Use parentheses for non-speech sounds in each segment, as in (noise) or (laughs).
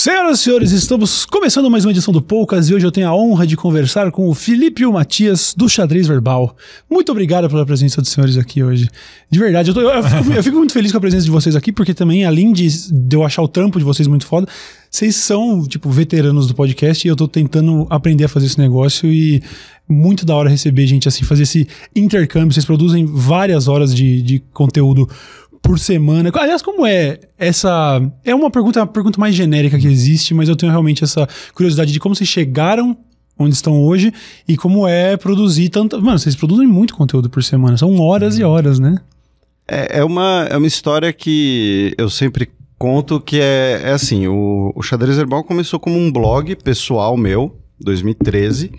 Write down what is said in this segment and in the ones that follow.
Senhoras e senhores, estamos começando mais uma edição do Poucas e hoje eu tenho a honra de conversar com o Felipe e o Matias do Xadrez Verbal. Muito obrigado pela presença dos senhores aqui hoje. De verdade, eu, tô- eu fico, eu fico muito feliz com a presença de vocês aqui, porque também, além de, de eu achar o trampo de vocês muito foda, vocês são, tipo, veteranos do podcast e eu tô tentando aprender a fazer esse negócio e muito da hora receber gente assim, fazer esse intercâmbio. Vocês produzem várias horas de, de conteúdo por semana. Aliás, como é essa. É uma pergunta, uma pergunta mais genérica que existe, mas eu tenho realmente essa curiosidade de como vocês chegaram onde estão hoje e como é produzir tanto. Mano, vocês produzem muito conteúdo por semana, são horas e horas, né? É, é uma, é uma história que eu sempre conto que é, é assim, o, o Xadrez Herbal começou como um blog pessoal meu, 2013,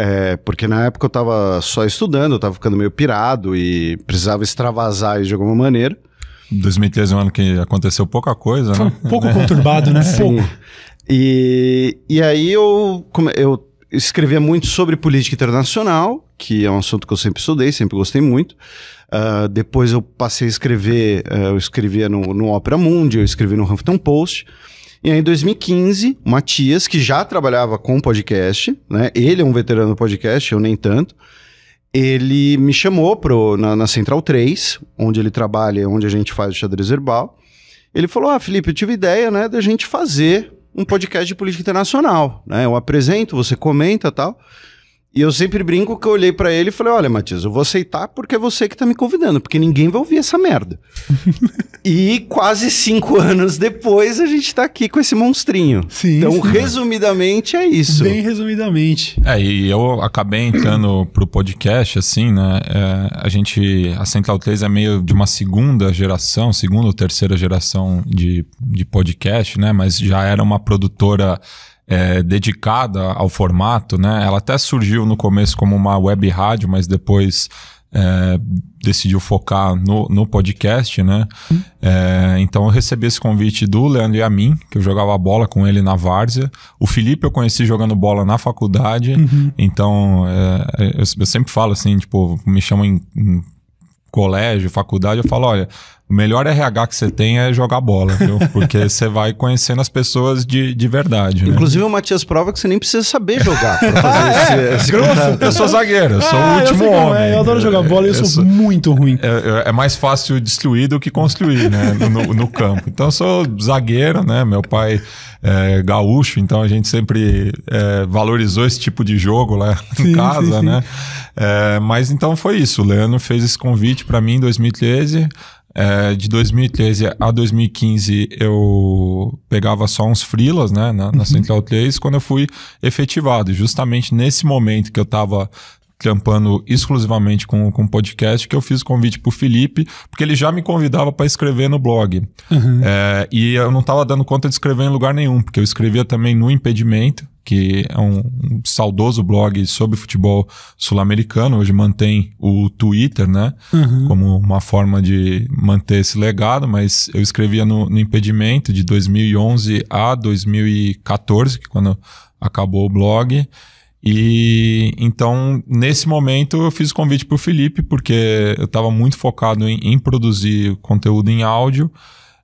é, porque na época eu tava só estudando, eu tava ficando meio pirado e precisava extravasar isso de alguma maneira. 2013 é um ano que aconteceu pouca coisa, Foi né? um pouco (laughs) conturbado, né? Pouco. E, e aí eu, eu escrevia muito sobre política internacional, que é um assunto que eu sempre estudei, sempre gostei muito. Ah, depois eu passei a escrever, ah, eu escrevia no, no Opera Mundi, eu escrevi no Huffington Post. E aí em 2015, o Matias, que já trabalhava com podcast, né? Ele é um veterano do podcast, eu nem tanto. Ele me chamou pro, na, na Central 3, onde ele trabalha, onde a gente faz o xadrez herbal. Ele falou: Ah, Felipe, eu tive ideia, né, da gente fazer um podcast de política internacional, né? Eu apresento, você comenta tal. E eu sempre brinco que eu olhei pra ele e falei: Olha, Matias, eu vou aceitar porque é você que tá me convidando, porque ninguém vai ouvir essa merda. (laughs) e quase cinco anos depois a gente tá aqui com esse monstrinho. Sim, então, sim. resumidamente, é isso. Bem resumidamente. É, e eu acabei entrando pro podcast, assim, né? é, a gente. A Central 3 é meio de uma segunda geração, segunda ou terceira geração de, de podcast, né? Mas já era uma produtora. É, dedicada ao formato, né? Ela até surgiu no começo como uma web rádio, mas depois é, decidiu focar no, no podcast, né? É, então eu recebi esse convite do Leandro e a mim, que eu jogava bola com ele na várzea. O Felipe eu conheci jogando bola na faculdade. Então é, eu, eu sempre falo assim, tipo, me chamam em, em colégio, faculdade, eu falo, olha, o melhor RH que você tem é jogar bola, viu? (laughs) Porque você vai conhecendo as pessoas de, de verdade. né? Inclusive, o Matias prova que você nem precisa saber jogar pra (laughs) fazer esse, esse contato. Eu sou zagueiro, eu sou Ah, o eu último sei como homem. é, eu adoro jogar bola e eu, sou, muito ruim. É, é mais fácil destruir do que construir, né? No, no campo. Então, eu sou zagueiro, né? Meu pai é gaúcho, então a gente sempre é, valorizou esse tipo de jogo lá Sim, em casa, sim, sim. né? É, mas então foi isso. O Leandro fez esse convite para mim em 2013. É, de 2013 a 2015 eu pegava só uns freelas, né, na, na Central 3, quando eu fui efetivado. Justamente nesse momento que eu tava trampando exclusivamente com, com podcast, que eu fiz o convite pro Felipe, porque ele já me convidava para escrever no blog. É, e eu não tava dando conta de escrever em lugar nenhum, porque eu escrevia também no Impedimento, que é um, um saudoso blog sobre futebol sul-americano, hoje mantém o Twitter, né? Como uma forma de manter esse legado, mas eu escrevia no, no Impedimento de 2011 a 2014, que quando acabou o blog. E então, nesse momento, eu fiz o convite para o Felipe, porque eu estava muito focado em, em produzir conteúdo em áudio.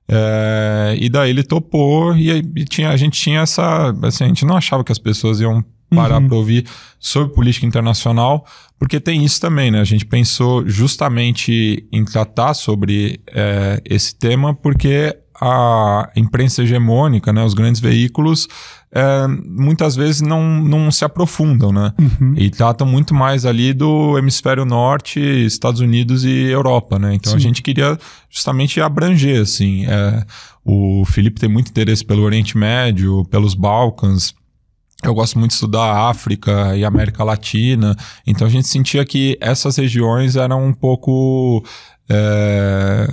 É, e daí ele topou e, e tinha, a gente tinha essa. Assim, a gente não achava que as pessoas iam parar para ouvir sobre política internacional, porque tem isso também, né? A gente pensou justamente em tratar sobre é, esse tema, porque a imprensa hegemônica, né, os grandes veículos, é, muitas vezes não, não se aprofundam, né? E tratam muito mais ali do hemisfério norte, Estados Unidos e Europa, né? Então a Sim. gente queria justamente abranger, assim. é, o Felipe tem muito interesse pelo Oriente Médio, pelos Balcãs, eu gosto muito de estudar a África e América Latina, então a gente sentia que essas regiões eram um pouco. É,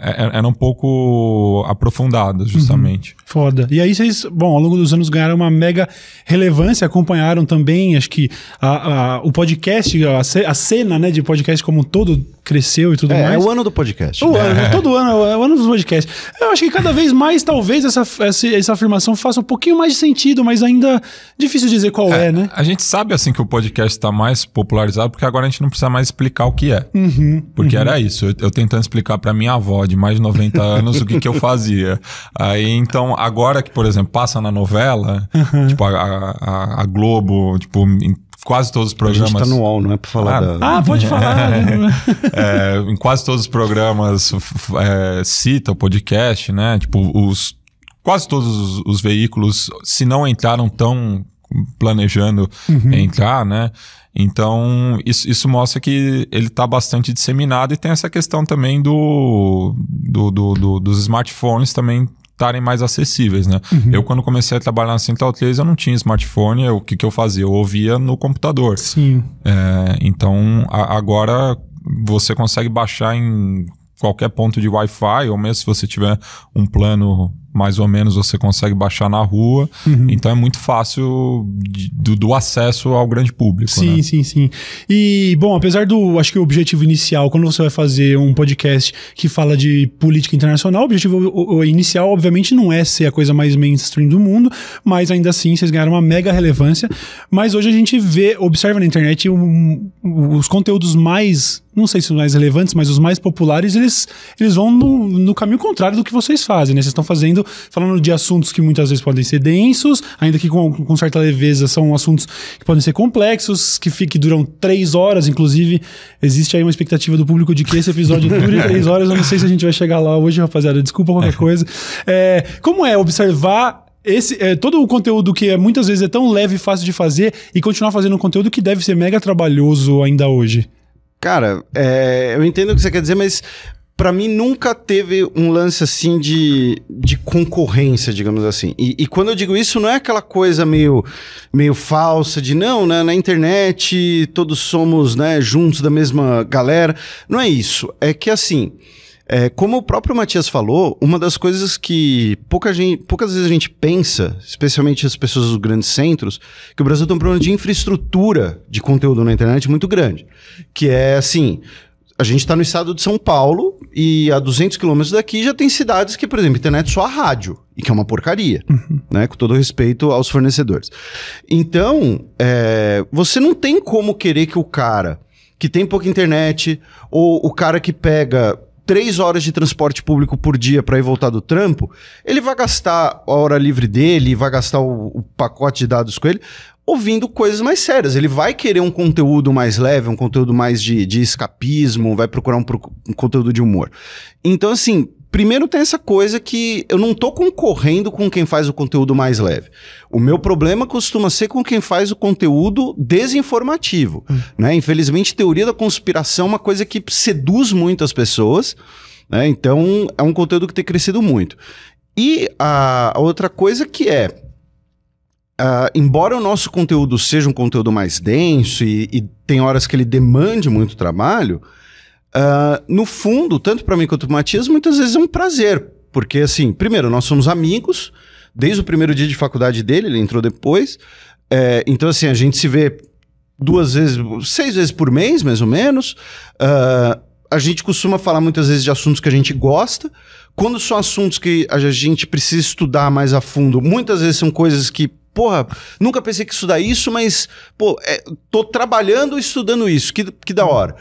é- eram um pouco aprofundadas, justamente. Foda. E aí vocês, bom, ao longo dos anos ganharam uma mega relevância, acompanharam também, acho que a- a- o podcast, a, a cena né, de podcast como um todo cresceu e tudo É, é mais. o ano do podcast. O ano, (laughs) todo ano é o ano dos podcasts. Eu acho que cada vez mais, talvez, essa, essa, essa afirmação faça um pouquinho mais de sentido, mas ainda difícil dizer qual é, né? A gente sabe assim que o podcast está mais popularizado porque agora a gente não precisa mais explicar o que é. Uhum, porque era isso, eu, eu tentando explicar para minha avó de mais de 90 (laughs) anos o que, que eu fazia. Aí então, agora que, por exemplo, passa na novela, Uhum. tipo a, a- a Globo, tipo, em quase todos os A programas. gente tá no UOL, não é pra falar Ah, da. Ah, pode falar. né? (laughs) É, em quase todos os programas é, cita o podcast, né? Tipo, os, quase todos os, os veículos, se não entraram, tão planejando entrar, né? Então, isso, isso mostra que ele está bastante disseminado e tem essa questão também do, do, do- do- dos smartphones também estarem mais acessíveis, né? Eu, quando comecei a trabalhar na Central 3, eu não tinha smartphone, eu- o que, que eu fazia? Eu ouvia no computador. Sim. É, então, a- agora você consegue baixar em qualquer ponto de Wi-Fi, ou mesmo se você tiver um plano mais ou menos, você consegue baixar na rua. Uhum. Então é muito fácil de- do, do acesso ao grande público. Sim, né? sim, sim. E, bom, apesar do, acho que o objetivo inicial, quando você vai fazer um podcast que fala de política internacional, o objetivo o- o inicial, obviamente, não é ser a coisa mais mainstream do mundo, mas ainda assim vocês ganharam uma mega relevância. Mas hoje a gente vê, observa na internet um- os conteúdos mais, não sei se os mais relevantes, mas os mais populares, eles, eles vão no, no caminho contrário do que vocês fazem, né? Vocês estão fazendo, falando de assuntos que muitas vezes podem ser densos, ainda que com, com certa leveza, são assuntos que podem ser complexos, que, que duram três horas, inclusive. Existe aí uma expectativa do público de que esse episódio (laughs) dure três horas. Eu não sei se a gente vai chegar lá hoje, rapaziada. Desculpa qualquer coisa. É, como é observar esse, é, todo o conteúdo que é, muitas vezes é tão leve e fácil de fazer e continuar fazendo um conteúdo que deve ser mega trabalhoso ainda hoje? Cara, é, eu entendo o que você quer dizer, mas pra mim nunca teve um lance assim de, de concorrência, digamos assim. E, e quando eu digo isso, não é aquela coisa meio, meio falsa de não, né, na internet todos somos né, juntos da mesma galera. Não é isso. É que assim. É, como o próprio Matias falou, uma das coisas que pouca gente, poucas vezes a gente pensa, especialmente as pessoas dos grandes centros, que o Brasil tem um problema de infraestrutura de conteúdo na internet muito grande. Que é assim, a gente está no estado de São Paulo e a 200 quilômetros daqui já tem cidades que, por exemplo, internet só a rádio, e que é uma porcaria, né? Com todo respeito aos fornecedores. Então, é, você não tem como querer que o cara que tem pouca internet, ou o cara que pega três horas de transporte público por dia para ir voltar do trampo, ele vai gastar a hora livre dele, vai gastar o, o pacote de dados com ele, ouvindo coisas mais sérias. Ele vai querer um conteúdo mais leve, um conteúdo mais de, de escapismo, vai procurar um, um conteúdo de humor. Então, assim, primeiro tem essa coisa que eu não tô concorrendo com quem faz o conteúdo mais leve. O meu problema costuma ser com quem faz o conteúdo desinformativo. Né? Infelizmente, teoria da conspiração é uma coisa que seduz muito as pessoas. Né? Então, é um conteúdo que tem crescido muito. E a, a outra coisa que é. ah, embora o nosso conteúdo seja um conteúdo mais denso e, e tem horas que ele demande muito trabalho, ah, no fundo, tanto para mim quanto para o Matias, muitas vezes é um prazer. Porque, assim, primeiro, nós somos amigos, desde o primeiro dia de faculdade dele, ele entrou depois. É, então, assim, a gente se vê duas vezes, seis vezes por mês, mais ou menos. Ah, a gente costuma falar muitas vezes de assuntos que a gente gosta. Quando são assuntos que a gente precisa estudar mais a fundo, muitas vezes são coisas que, porra, nunca pensei que estudar isso, mas, pô, é, tô trabalhando e estudando isso, que, que da hora.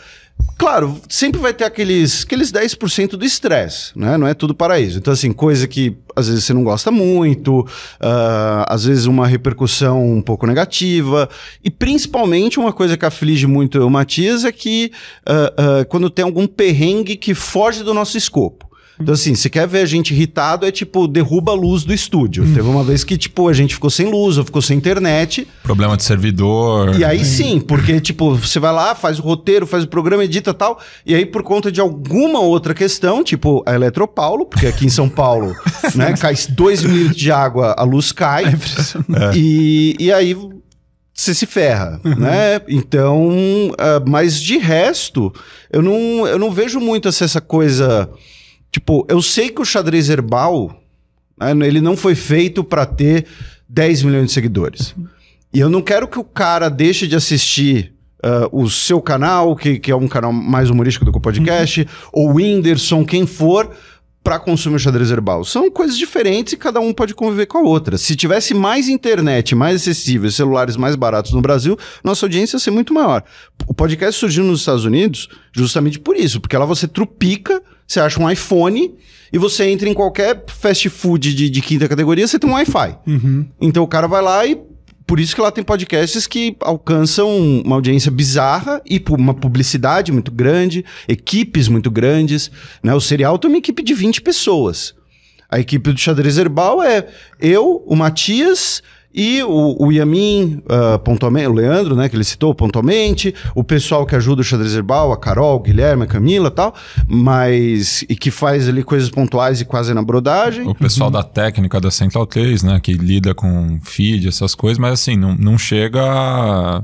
Claro, sempre vai ter aqueles, aqueles 10% do estresse, né? Não é tudo paraíso. Então, assim, coisa que às vezes você não gosta muito, ah, às vezes uma repercussão um pouco negativa. E principalmente uma coisa que aflige muito eu, Matias, é que ah, ah, quando tem algum perrengue que foge do nosso escopo. Então, assim, se quer ver a gente irritado, é tipo, derruba a luz do estúdio. Teve uma vez que, tipo, a gente ficou sem luz, ou ficou sem internet. Problema de servidor. E aí sim, porque, tipo, você vai lá, faz o roteiro, faz o programa, edita tal, e aí por conta de alguma outra questão, tipo a Eletropaulo, porque aqui em São Paulo, (laughs) né, cai 2 milímetros de água, a luz cai, e, e aí você se ferra, né? Então, ah, mas de resto, eu não, eu não vejo muito essa, essa coisa, tipo, eu sei que o xadrez herbal, né, ele não foi feito para ter 10 milhões de seguidores. E eu não quero que o cara deixe de assistir uh, o seu canal, que, que é um canal mais humorístico do que o podcast, ou o Whindersson, quem for, para consumir o xadrez herbal. São coisas diferentes e cada um pode conviver com a outra. Se tivesse mais internet, mais acessível, celulares mais baratos no Brasil, nossa audiência ia ser muito maior. O podcast surgiu nos Estados Unidos justamente por isso, porque lá você trupica, você acha um iPhone e você entra em qualquer fast food de, de quinta categoria, você tem um Wi-Fi. Então o cara vai lá e por isso que lá tem podcasts que alcançam uma audiência bizarra e uma publicidade muito grande, equipes muito grandes. Né? O Serial tem uma equipe de 20 pessoas. A equipe do Xadrez Herbal é eu, o Matias e o, o Yamin, uh, pontualmente, o Leandro, né, que ele citou pontualmente, o pessoal que ajuda o Xadrez Herbal, a Carol, o Guilherme, a Camila e tal, mas. e que faz ali coisas pontuais e quase na brodagem. O pessoal da técnica da Central 3, né? Que lida com feed, essas coisas, mas assim, não, não chega. a-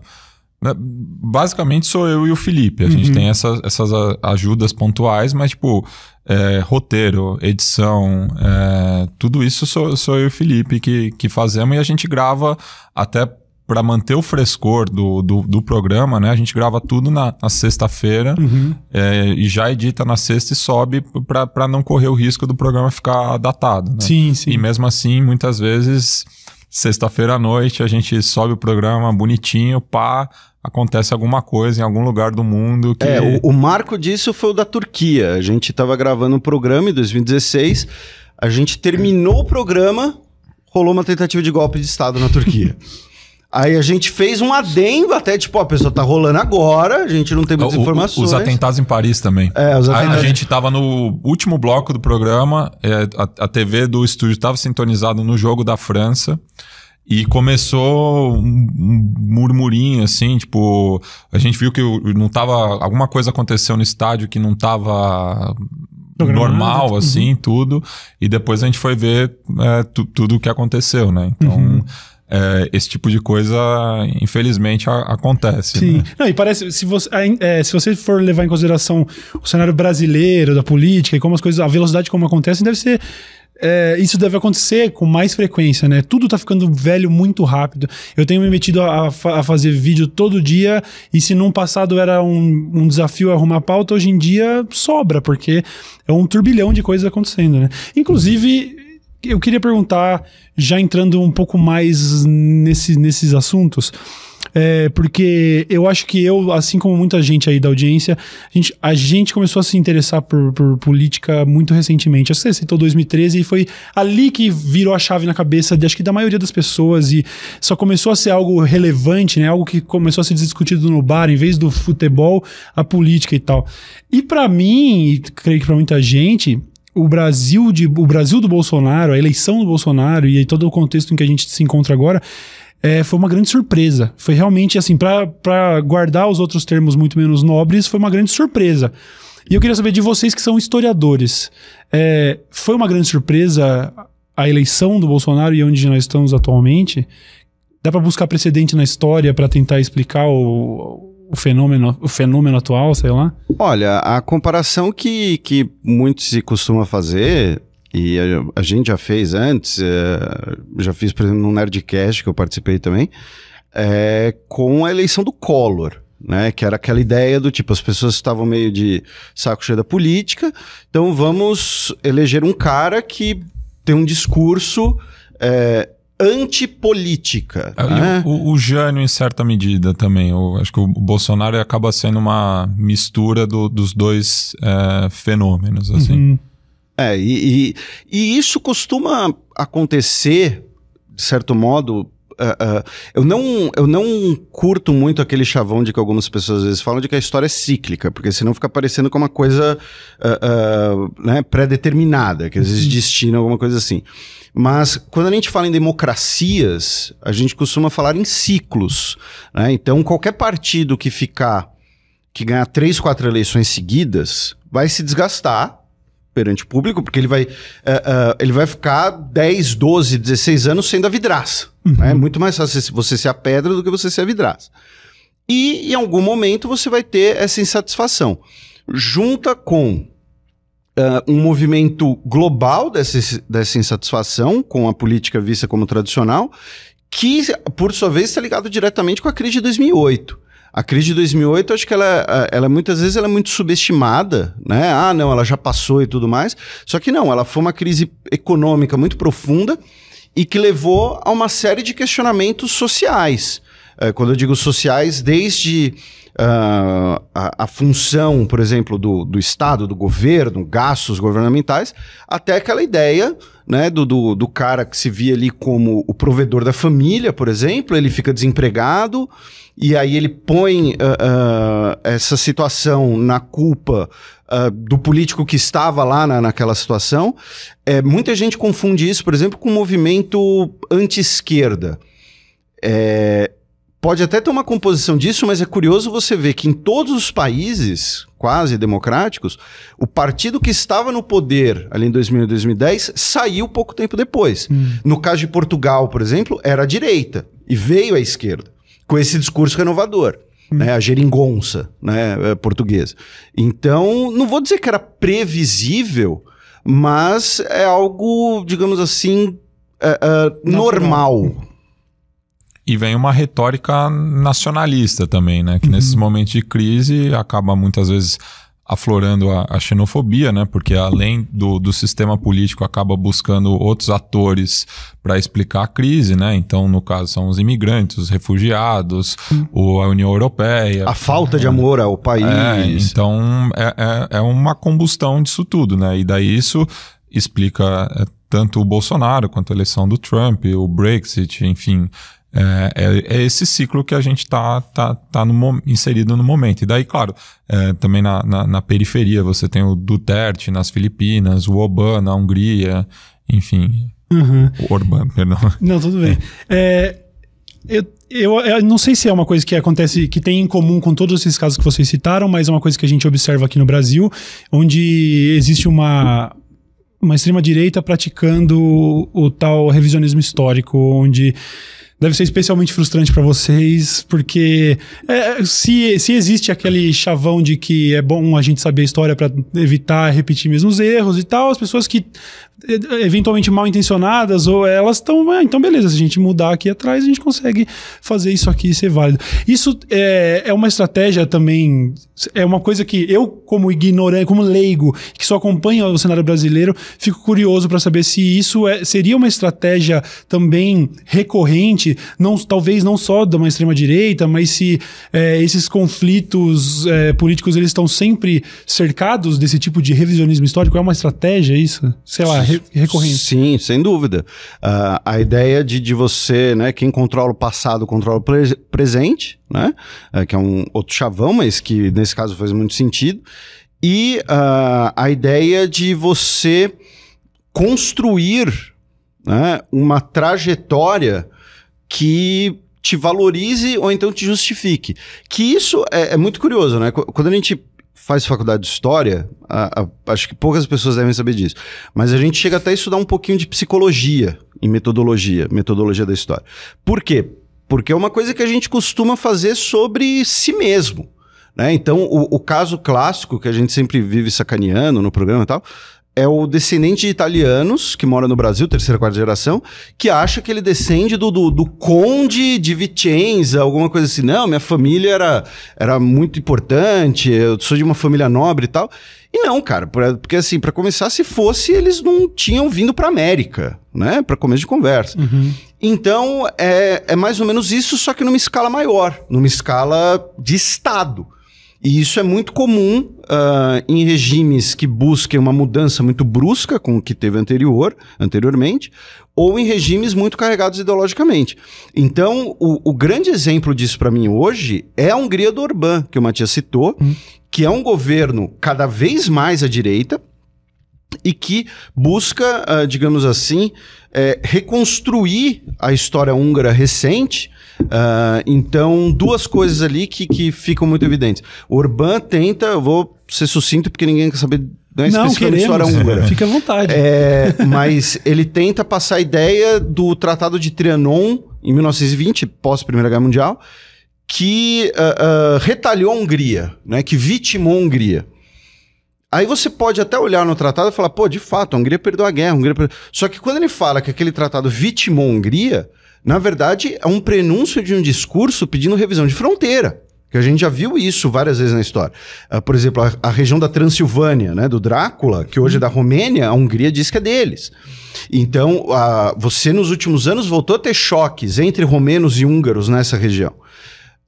Basicamente sou eu e o Felipe. A gente tem essas, essas ajudas pontuais, mas, tipo, é, roteiro, edição, é, tudo isso sou, sou eu e o Felipe que, que fazemos e a gente grava até para manter o frescor do, do, do programa, né? A gente grava tudo na, na sexta-feira é, e já edita na sexta e sobe para não correr o risco do programa ficar datado. Né? Sim, sim. E mesmo assim, muitas vezes, sexta-feira à noite, a gente sobe o programa bonitinho, pá, acontece alguma coisa em algum lugar do mundo que. É, o, o marco disso foi o da Turquia. A gente estava gravando um programa em 2016, a gente terminou o programa, rolou uma tentativa de golpe de Estado na Turquia. (laughs) Aí a gente fez um adendo, até tipo, ó, a pessoa tá rolando agora, a gente não tem muitas O- informações. Os atentados em Paris também. É, os A- A, atentados- gente tava no último bloco do programa, é, a, a TV do estúdio estava sintonizado no jogo da França. E começou um, um murmurinho, assim, tipo, a gente viu que não tava. Alguma coisa aconteceu no estádio que não tava normal, uhum. assim, tudo. E depois a gente foi ver é, tu- tudo o que aconteceu, né? Então, Uhum. É, esse tipo de coisa, infelizmente, a- acontece. Sim. né? Não, e parece, se você, é, se você for levar em consideração o cenário brasileiro, da política e como as coisas, a velocidade como acontecem, deve ser. é, isso deve acontecer com mais frequência, né? Tudo tá ficando velho muito rápido. Eu tenho me metido a, a fazer vídeo todo dia, e se num passado era um, um desafio arrumar pauta, hoje em dia sobra, porque é um turbilhão de coisas acontecendo, né? Inclusive, eu queria perguntar, já entrando um pouco mais nesse, nesses assuntos, é, porque eu acho que eu, assim como muita gente aí da audiência, a gente, a gente começou a se interessar por, por política muito recentemente. Acho que Você citou 2013 e foi ali que virou a chave na cabeça de, acho que da maioria das pessoas e só começou a ser algo relevante, né? Algo que começou a ser discutido no bar, em vez do futebol, a política e tal. E pra mim, e creio que pra muita gente, o Brasil de o Brasil do Bolsonaro, a eleição do Bolsonaro e todo o contexto em que a gente se encontra agora é, foi uma grande surpresa. Foi realmente assim, para guardar os outros termos muito menos nobres, foi uma grande surpresa. E eu queria saber de vocês que são historiadores. é, foi uma grande surpresa a eleição do Bolsonaro e onde nós estamos atualmente? Dá para buscar precedente na história para tentar explicar o, o, fenômeno, o fenômeno atual, sei lá? Olha, a comparação que, que muito se costuma fazer, e a, a gente já fez antes, é, já fiz, por exemplo, no Nerdcast, que eu participei também, é, com a eleição do Collor. Né, que era aquela ideia do tipo, as pessoas estavam meio de saco cheio da política, então vamos eleger um cara que tem um discurso é, antipolítica. É, né? O, o Jânio, em certa medida, também. Eu acho que o Bolsonaro acaba sendo uma mistura do- dos dois é, fenômenos, assim. Uhum. É, e, e, e isso costuma acontecer, de certo modo. Ah, ah, eu, não, eu não curto muito aquele chavão de que algumas pessoas às vezes falam de que a história é cíclica, porque senão fica parecendo como uma coisa ah, né, pré-determinada, que às vezes destina alguma coisa assim. Mas quando a gente fala em democracias, a gente costuma falar em ciclos. né? Então, qualquer partido que ficar, que ganhar três, quatro eleições seguidas, vai se desgastar perante o público, porque ele vai, eh, eh, ele vai ficar 10, 12, 16 anos sendo a vidraça. né? É muito mais fácil você ser a pedra do que você ser a vidraça. E em algum momento você vai ter essa insatisfação. Junta com ah, um movimento global dessa, dessa insatisfação com a política vista como tradicional, que, por sua vez, está ligado diretamente com a crise de 2008. A crise de 2008, acho que ela, ela muitas vezes ela é muito subestimada, né? Ah, não, ela já passou e tudo mais. Só que não, ela foi uma crise econômica muito profunda e que levou a uma série de questionamentos sociais. É, quando eu digo sociais, desde uh, a, a, função, por exemplo, do, do Estado, do governo, gastos governamentais, até aquela ideia né, do, do, do, cara que se via ali como o provedor da família, por exemplo, ele fica desempregado e aí ele põe uh, uh, essa situação na culpa uh, do político que estava lá na, naquela situação. É, muita gente confunde isso, por exemplo, com o movimento anti-esquerda. É, pode até ter uma composição disso, mas é curioso você ver que em todos os países quase democráticos, o partido que estava no poder ali em 2000 e 2010 saiu pouco tempo depois. Hum. No caso de Portugal, por exemplo, era a direita e veio à esquerda com esse discurso renovador. Hum. Né, a geringonça né, é, portuguesa. Então, não vou dizer que era previsível, mas é algo, digamos assim, é, é, normal. E vem uma retórica nacionalista também, né? Que uhum. nesses momentos de crise acaba muitas vezes aflorando a, a, xenofobia, né? Porque além do, do sistema político acaba buscando outros atores para explicar a crise, né? Então, no caso, são os imigrantes, os refugiados, uhum. a União Europeia. A falta de amor ao país. É, então, é, é, é, uma combustão disso tudo, né? E daí isso explica é, tanto o Bolsonaro quanto a eleição do Trump, o Brexit, enfim, é, é, é, esse ciclo que a gente está tá, tá no, inserido no momento. E daí, claro, é, também na, na, na, periferia você tem o Duterte nas Filipinas, o Orbán na Hungria, enfim. Uhum. O Orbán, perdão. Não, tudo bem. É, eu, eu, eu, não sei se é uma coisa que acontece, que tem em comum com todos esses casos que vocês citaram, mas é uma coisa que a gente observa aqui no Brasil, onde existe uma, uma extrema-direita praticando o, o tal revisionismo histórico, onde deve ser especialmente frustrante para vocês, porque é, se, se existe aquele chavão de que é bom a gente saber a história para evitar repetir mesmos erros e tal, as pessoas que eventualmente mal intencionadas, ou elas estão, ah, então beleza, se a gente mudar aqui atrás, a gente consegue fazer isso aqui ser válido. Isso é, é uma estratégia também, é uma coisa que eu, como ignorante, como leigo, que só acompanha o cenário brasileiro, fico curioso para saber se isso é, seria uma estratégia também recorrente, não, talvez não só de uma extrema-direita, mas se é, esses conflitos é, políticos eles estão sempre cercados desse tipo de revisionismo histórico, é uma estratégia isso? Sei lá, recorrente. Sim, sem dúvida. Uh, a ideia de, de você, né, quem controla o passado controla o pre presente, né, uh, que é um outro chavão, mas que nesse caso faz muito sentido. E uh, a ideia de você construir né, uma trajetória que te valorize ou então te justifique. Que isso é, é muito curioso, né? Quando a gente faz faculdade de história, a, a, acho que poucas pessoas devem saber disso. Mas a gente chega até a estudar um pouquinho de psicologia em metodologia, metodologia da história. Por quê? Porque é uma coisa que a gente costuma fazer sobre si mesmo. Né? Então, o, o caso clássico que a gente sempre vive sacaneando no programa e tal, é o descendente de italianos que mora no Brasil, terceira, quarta geração, que acha que ele descende do, do, do, conde de Vicenza, alguma coisa assim. Não, minha família era, era muito importante, eu sou de uma família nobre e tal. E não, cara, porque assim, para começar, se fosse, eles não tinham vindo para América, né? Para começo de conversa. Uhum. Então, é, é mais ou menos isso, só que numa escala maior, numa escala de Estado. E isso é muito comum uh, em regimes que busquem uma mudança muito brusca, como o que teve anterior, anteriormente, ou em regimes muito carregados ideologicamente. Então, o, o grande exemplo disso para mim hoje é a Hungria do Orbán, que o Matias citou, hum. que é um governo cada vez mais à direita e que busca, uh, digamos assim, é, reconstruir a história húngara recente Uh, então, duas coisas ali que, que ficam muito evidentes. O Orbán tenta, eu vou ser sucinto porque ninguém quer saber não é não, queremos. história húngara. Fique à vontade. É, mas ele tenta passar a ideia do Tratado de Trianon, em 1920, pós Primeira Guerra Mundial, que uh, uh, retalhou a Hungria, né, que vitimou a Hungria. Aí você pode até olhar no tratado e falar, pô, de fato, a Hungria perdeu a guerra. A Hungria perdeu... Só que quando ele fala que aquele tratado vitimou a Hungria, na verdade, é um prenúncio de um discurso pedindo revisão de fronteira. Que a gente já viu isso várias vezes na história. Uh, por exemplo, a, a, região da Transilvânia, né, do Drácula, que hoje é da Romênia, a Hungria diz que é deles. Então, uh, você nos últimos anos voltou a ter choques entre romenos e húngaros nessa região.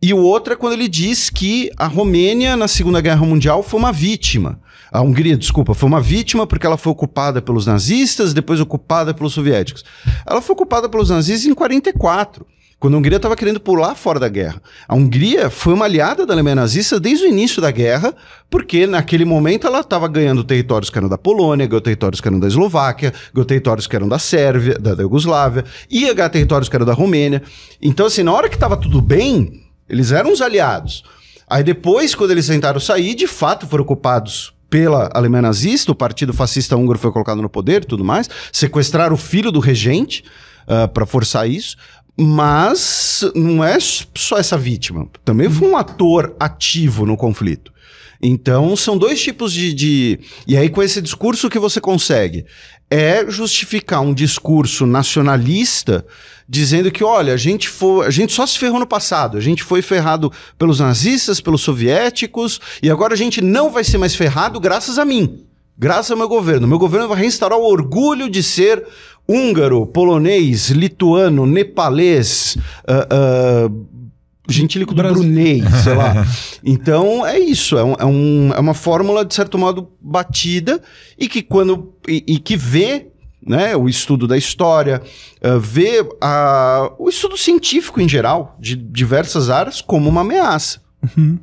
E o outro é quando ele diz que a Romênia, na Segunda Guerra Mundial, foi uma vítima. A Hungria, desculpa, foi uma vítima porque ela foi ocupada pelos nazistas, depois ocupada pelos soviéticos. Ela foi ocupada pelos nazistas em 44 quando a Hungria estava querendo pular fora da guerra. A Hungria foi uma aliada da Alemanha nazista desde o início da guerra, porque naquele momento ela estava ganhando territórios que eram da Polônia, ganhou territórios que eram da Eslováquia, ganhou territórios que eram da Sérvia, da, da Iugoslávia, ia ganhar territórios que eram da Romênia. Então, assim, na hora que estava tudo bem, eles eram os aliados. Aí depois, quando eles tentaram sair, de fato foram ocupados pela Alemanha nazista, o partido fascista húngaro foi colocado no poder e tudo mais, sequestraram o filho do regente uh, ah, para forçar isso. Mas não é só essa vítima. Também foi um ator ativo no conflito. Então, são dois tipos de, de. E aí, com esse discurso que você consegue é justificar um discurso nacionalista dizendo que, olha, a gente, a gente só se ferrou no passado, a gente foi ferrado pelos nazistas, pelos soviéticos, e agora a gente não vai ser mais ferrado graças a mim, graças ao meu governo. Meu governo vai restaurar o orgulho de ser húngaro, polonês, lituano, nepalês, uh, uh, gentílico do Brunei, sei lá. (laughs) Então é isso, é, um, é, um, é, uma fórmula de certo modo batida e que quando e, e que vê né, o estudo da história, uh, vê a, o estudo científico em geral de diversas áreas como uma ameaça. Uhum.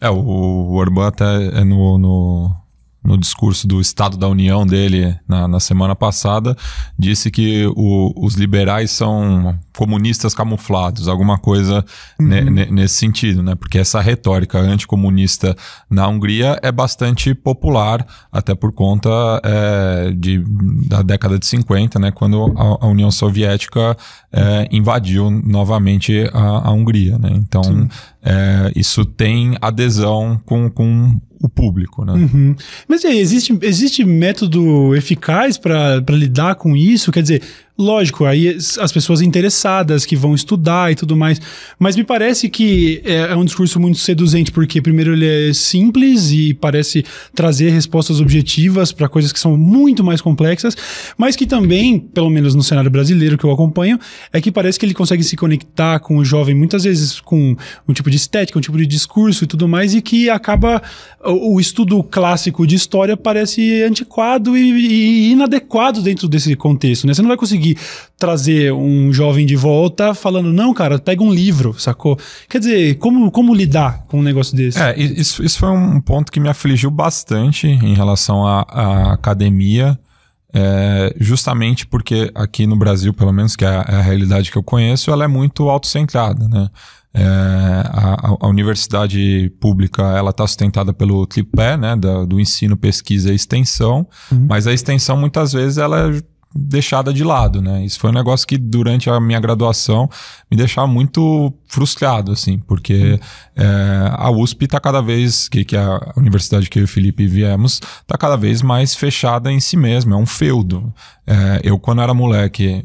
É, o, o Orbán até é no, no no discurso do Estado da União dele na, na semana passada, disse que o, os liberais são comunistas camuflados, alguma coisa uhum. ne, ne, nesse sentido, né? Porque essa retórica anticomunista na Hungria é bastante popular, até por conta é, de, da década de 50, né? Quando a, a União Soviética é, invadiu novamente a, a Hungria, né? Então, é, isso tem adesão com, com o público, né? Uhum. Mas aí, existe, existe método eficaz para lidar com isso? Quer dizer, Lógico, aí as pessoas interessadas que vão estudar e tudo mais. Mas me parece que é, é, um discurso muito seduzente, porque, primeiro, ele é simples e parece trazer respostas objetivas para coisas que são muito mais complexas, mas que também, pelo menos no cenário brasileiro que eu acompanho, é que parece que ele consegue se conectar com o jovem, muitas vezes com um tipo de estética, um tipo de discurso e tudo mais, e que acaba. O, estudo clássico de história parece antiquado e, e inadequado dentro desse contexto, né? Você não vai conseguir conseguir trazer um jovem de volta falando, não, cara, pega um livro, sacou? Quer dizer, como, como lidar com um negócio desse? É, isso, isso foi um ponto que me afligiu bastante em relação à, à academia. É, justamente porque aqui no Brasil, pelo menos, que é a, é a realidade que eu conheço, ela é muito autocentrada, né? É, a, a, universidade pública ela está sustentada pelo tripé, né, da, do ensino, pesquisa e extensão, uhum. mas a extensão muitas vezes ela é deixada de lado, né? Isso foi um negócio que durante a minha graduação me deixava muito frustrado, assim, porque é, a USP está cada vez, que, que a universidade que eu e o Felipe viemos, está cada vez mais fechada em si mesma, é um feudo. É, eu, quando era moleque,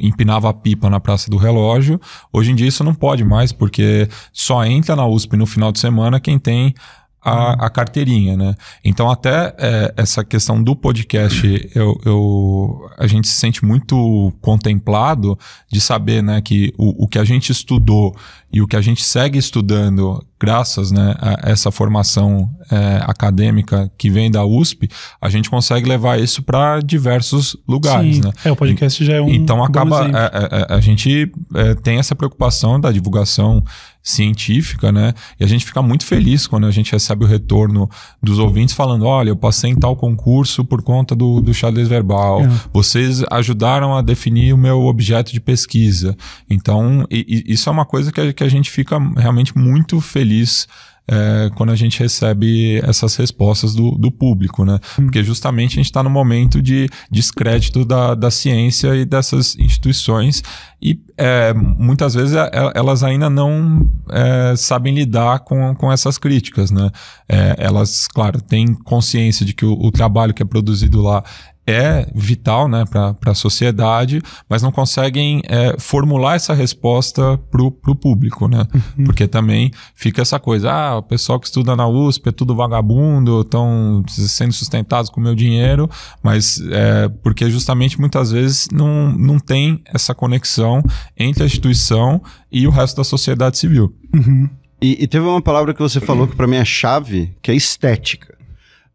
empinava a pipa na Praça do Relógio, hoje em dia isso não pode mais, porque só entra na USP no final de semana quem tem a, a carteirinha, né? Então, até é, essa questão do podcast, eu, eu, a gente se sente muito contemplado de saber né, que o, o que a gente estudou e o que a gente segue estudando, graças né, a essa formação é, acadêmica que vem da USP, a gente consegue levar isso para diversos lugares. Sim. Né? É, o podcast já é um. Então acaba. A, a, é, é, é, a, gente é, tem essa preocupação da divulgação científica, né? E a gente fica muito feliz quando a gente recebe o retorno dos ouvintes falando: olha, eu passei em tal concurso por conta do, do xadrez verbal, é. vocês ajudaram a definir o meu objeto de pesquisa. Então, e, e isso é uma coisa que a, que a gente fica realmente muito feliz é, quando a gente recebe essas respostas do, do público, né? Hum. Porque justamente a gente está no momento de descrédito da, da ciência e dessas instituições e é, muitas vezes é, é, elas ainda não é, sabem lidar com, com essas críticas, né? É, elas, claro, têm consciência de que o, o trabalho que é produzido lá é vital né, para a sociedade, mas não conseguem é, formular essa resposta para o público, né? Uhum. Porque também fica essa coisa, ah, o pessoal que estuda na USP é tudo vagabundo, estão sendo sustentados com o meu dinheiro, mas é, porque justamente muitas vezes não, não tem essa conexão entre a instituição e o resto da sociedade civil. Uhum. E, e, teve uma palavra que você falou que para mim é chave, que é estética.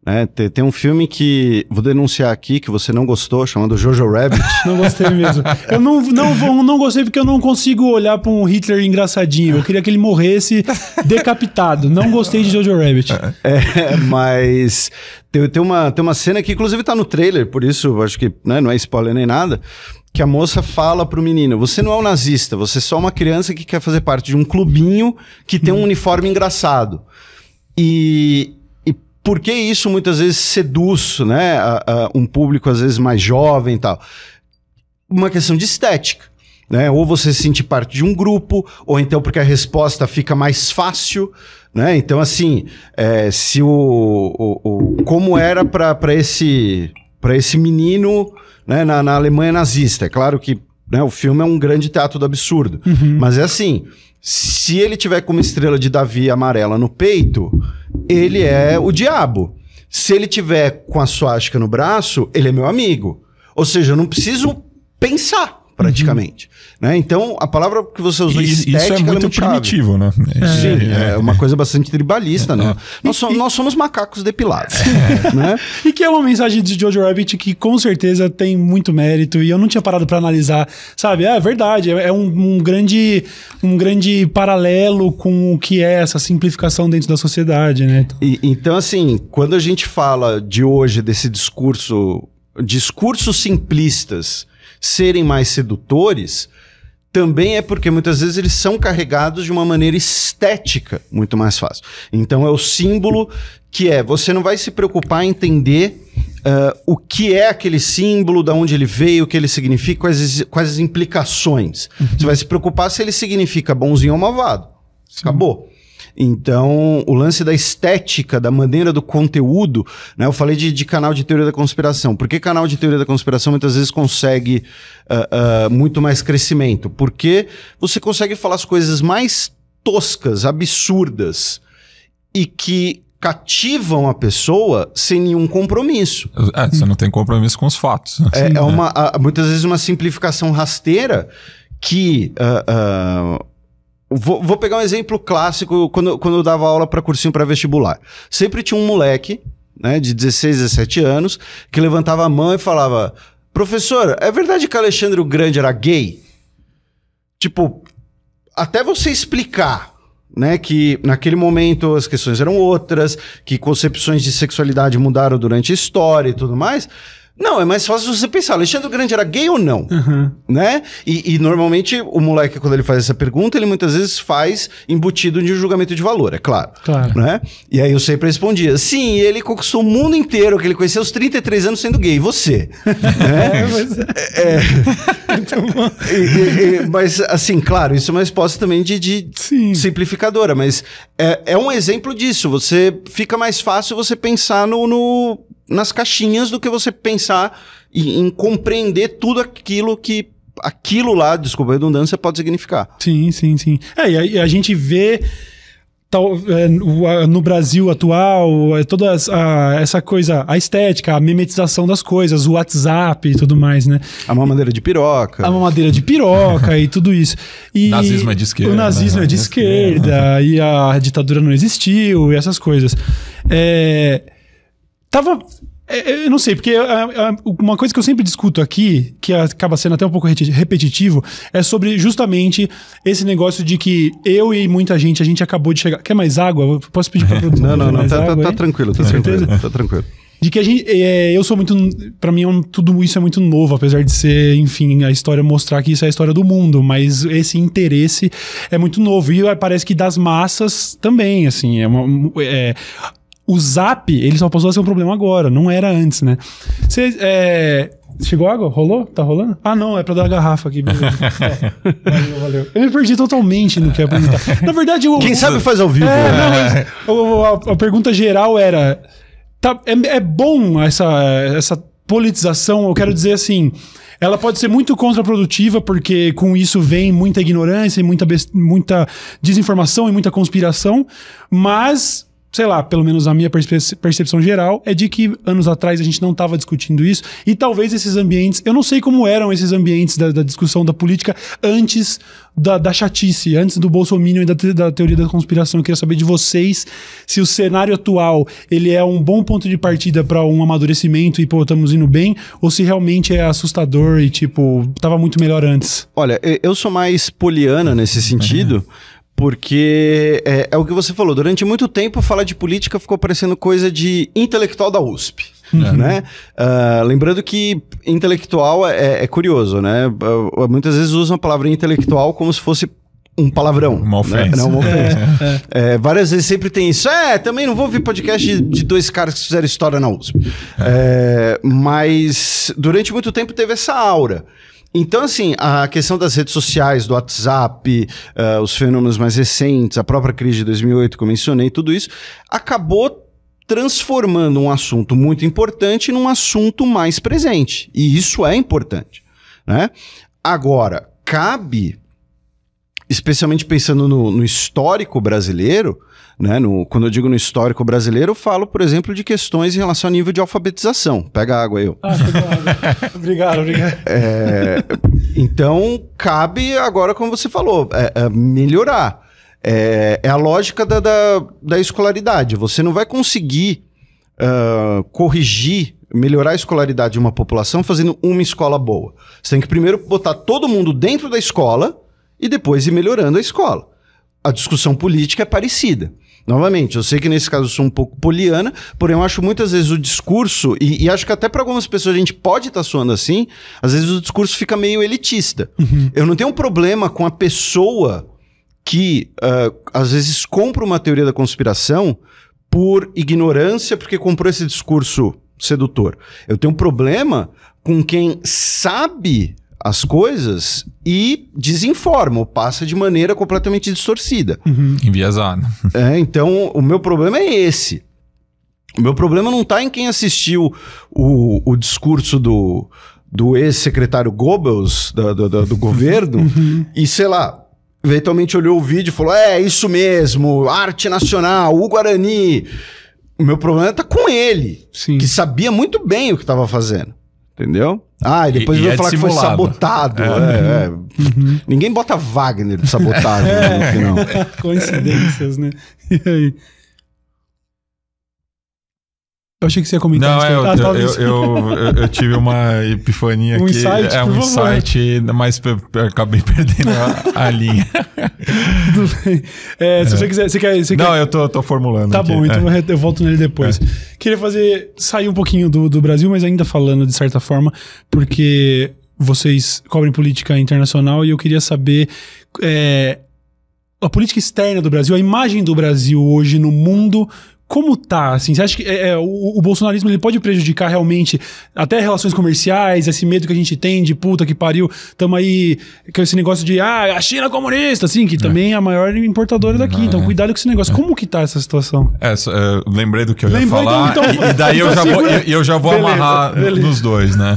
Né? Tem, tem, um filme que vou denunciar aqui que você não gostou, chamado Jojo Rabbit. (laughs) Não gostei mesmo. Eu não, não, não gostei porque eu não consigo olhar para um Hitler engraçadinho. Eu queria que ele morresse decapitado. Não gostei de Jojo Rabbit. É, mas tem, tem, uma, tem uma cena que inclusive tá no trailer, por isso acho que né, não é spoiler nem nada que a moça fala pro menino: você não é um nazista, você é só uma criança que quer fazer parte de um clubinho que tem um uniforme engraçado. E, por que isso muitas vezes seduz né, a, a um público às vezes mais jovem e tal? Uma questão de estética. Né? Ou você se sente parte de um grupo, ou então porque a resposta fica mais fácil. Né? Então, assim, é, se o, o, o, como era para esse, esse menino né, na, na Alemanha nazista. É claro que né, o filme é um grande teatro do absurdo. Uhum. Mas é assim: se ele tiver com uma estrela de Davi amarela no peito, ele é o diabo. Se ele tiver com a suástica no braço, ele é meu amigo. Ou seja, eu não preciso pensar praticamente. Uhum. Né? Então, a palavra que você usou, isso, isso é, é muito, é muito primitivo, né? É, Sim, é, é, uma coisa bastante tribalista, né? Nós, so, nós somos macacos depilados. (laughs) né? E que é uma mensagem de Jojo Rabbit que com certeza tem muito mérito e eu não tinha parado para analisar, sabe? É verdade, é, um, um, grande, um grande paralelo com o que é essa simplificação dentro da sociedade, né? E, então, assim, quando a gente fala de hoje desse discurso, discursos simplistas serem mais sedutores, também é porque muitas vezes eles são carregados de uma maneira estética muito mais fácil. Então é o símbolo que é, você não vai se preocupar em entender uh, o que é aquele símbolo, de onde ele veio, o que ele significa, quais, quais as implicações. Uhum. Você vai se preocupar se ele significa bonzinho ou malvado. Sim. Acabou. Então, o lance da estética, da maneira do conteúdo, né? Eu falei de, de canal de teoria da conspiração. Por que canal de teoria da conspiração muitas vezes consegue uh, uh, muito mais crescimento? Porque você consegue falar as coisas mais toscas, absurdas e que cativam a pessoa sem nenhum compromisso. É, você não tem compromisso com os fatos. É, é uma, muitas vezes uma simplificação rasteira que uh, uh, Vou, vou, pegar um exemplo clássico quando, quando eu dava aula para cursinho para vestibular. Sempre tinha um moleque, né, de 16, 17 anos, que levantava a mão e falava: Professor, é verdade que Alexandre o Grande era gay? Tipo, até você explicar né, que naquele momento as questões eram outras, que concepções de sexualidade mudaram durante a história e tudo mais. Não, é mais fácil você pensar, Alexandre Grande era gay ou não? Uhum. Né? E, e, normalmente o moleque, quando ele faz essa pergunta, ele muitas vezes faz embutido de um julgamento de valor, é claro. Claro. Né? E aí eu sempre respondia, sim, ele conquistou o mundo inteiro, que ele conheceu aos 33 anos sendo gay, você? (laughs) né? mas... é, é... (laughs) e, mas, assim, claro, isso é uma resposta também de, de simplificadora, mas é, é um exemplo disso. Você fica mais fácil você pensar no, no nas caixinhas do que você pensar em, em compreender tudo aquilo que aquilo lá, desculpa a redundância, pode significar. Sim, sim, sim. É, e a, a gente vê tal, é, no Brasil atual, é toda a, essa coisa, a estética, a memetização das coisas, o WhatsApp e tudo mais, né? A mamadeira de piroca. A mamadeira de piroca e tudo isso. E o nazismo é de esquerda. O nazismo né? é de esquerda, e a ditadura não existiu, e essas coisas. É Tava. É, é, eu não sei, porque uma coisa que eu sempre discuto aqui, que acaba sendo até um pouco repetitivo, é sobre justamente esse negócio de que eu e muita gente, a gente acabou de chegar. Quer mais água? posso pedir pra (laughs) produção? não, não, não, tá, água, tá, tá tranquilo, tá tranquilo. Tá tranquilo. De que a gente. É, eu sou muito. para mim, é tudo isso é muito novo, apesar de ser, enfim, a história mostrar que isso é a história do mundo, mas esse interesse é muito novo. E parece que das massas também, assim. É uma, é, o Zap, ele só passou a ser um problema agora, não era antes, né? Você, é... Chegou água? Rolou? Tá rolando? Ah, não, é pra dar a garrafa aqui. é, (laughs) valeu, valeu. Eu me perdi totalmente no que ia perguntar. Na verdade, Quem sabe faz ao vivo. É, não, mas, a, a, a, pergunta geral era: tá, é, é bom essa, essa politização, eu quero dizer assim, ela pode ser muito contraprodutiva, porque com isso vem muita ignorância e muita, muita desinformação e muita conspiração, mas sei lá, pelo menos a minha percepção geral, é de que anos atrás a gente não estava discutindo isso e talvez esses ambientes, eu não sei como eram esses ambientes da, da discussão da política antes da, da, chatice, antes do Bolsonaro e da, da, teoria da conspiração. Eu queria saber de vocês se o cenário atual ele é um bom ponto de partida para um amadurecimento e pô, estamos indo bem, ou se realmente é assustador e tipo, tava muito melhor antes. Olha, eu sou mais poliana nesse sentido. Porque é, é, o que você falou, durante muito tempo falar de política ficou parecendo coisa de intelectual da USP. Uhum. Né? Uh, lembrando que intelectual é, é, curioso, né? Uh, muitas vezes usam a palavra intelectual como se fosse um palavrão. Uma ofensa. Né? Não, uma ofensa. É, (laughs) é. é, várias vezes sempre tem isso. É, também não vou ouvir podcast de, de dois caras que fizeram história na USP. É. mas durante muito tempo teve essa aura. Então, assim, a questão das redes sociais, do WhatsApp, uh, os fenômenos mais recentes, a própria crise de 2008 que eu mencionei, tudo isso, acabou transformando um assunto muito importante num assunto mais presente. E isso é importante. Né? Agora, cabe, especialmente pensando no, no histórico brasileiro, né? No, quando eu digo no histórico brasileiro, eu falo, por exemplo, de questões em relação ao nível de alfabetização. Pega água aí. Ah, (laughs) obrigado, obrigado. É, então, cabe agora, como você falou, é, é melhorar. É, é, a lógica da, da, da, escolaridade. Você não vai conseguir uh, corrigir, melhorar a escolaridade de uma população fazendo uma escola boa. Você tem que primeiro botar todo mundo dentro da escola e depois ir melhorando a escola. A discussão política é parecida. Novamente, eu sei que nesse caso eu sou um pouco poliana, porém eu acho muitas vezes o discurso, e, e acho que até para algumas pessoas a gente pode estar tá soando assim, às vezes o discurso fica meio elitista. Uhum. Eu não tenho um problema com a pessoa que uh, às vezes compra uma teoria da conspiração por ignorância, porque comprou esse discurso sedutor. Eu tenho um problema com quem sabe as coisas e desinforma, ou passa de maneira completamente distorcida. Uhum. Enviesado. É, então, o meu problema é esse. O meu problema não está em quem assistiu o, o discurso do, do ex-secretário Goebbels, do, do, do governo, uhum. e sei lá, eventualmente olhou o vídeo e falou: é, isso mesmo, arte nacional, o Guarani. O meu problema está com ele, Sim. que sabia muito bem o que estava fazendo. Entendeu? Ah, e depois e, vai é falar que foi sabotado. É. É, é. Uhum. Ninguém bota Wagner de sabotagem no (laughs) final. Coincidências, né? (laughs) E aí? Eu achei que você ia comentar. Não, é, eu, ah, eu, eu, eu, eu, tive uma epifania (laughs) um aqui. Insight, é um insight, mas acabei (laughs) perdendo a, a linha. (laughs) Tudo bem. É, se é. você quiser. Você quer, você Não, quer... eu tô, tô formulando. Tá aqui. bom, então é. eu volto nele depois. É. Queria fazer. sair um pouquinho do, do Brasil, mas ainda falando de certa forma, porque vocês cobrem política internacional e eu queria saber. É, a política externa do Brasil, a imagem do Brasil hoje no mundo como tá, assim, você acha que é, é, o, o, bolsonarismo ele pode prejudicar realmente até relações comerciais, esse medo que a gente tem de puta que pariu, tamo aí, com esse negócio de, ah, a China é comunista, assim, que é. também é a maior importadora daqui, então é. cuidado com esse negócio. Como que tá essa situação? É, lembrei do que eu ia falar, então, então, e, daí eu, já vou, eu, eu já vou beleza, amarrar beleza. nos dois, né?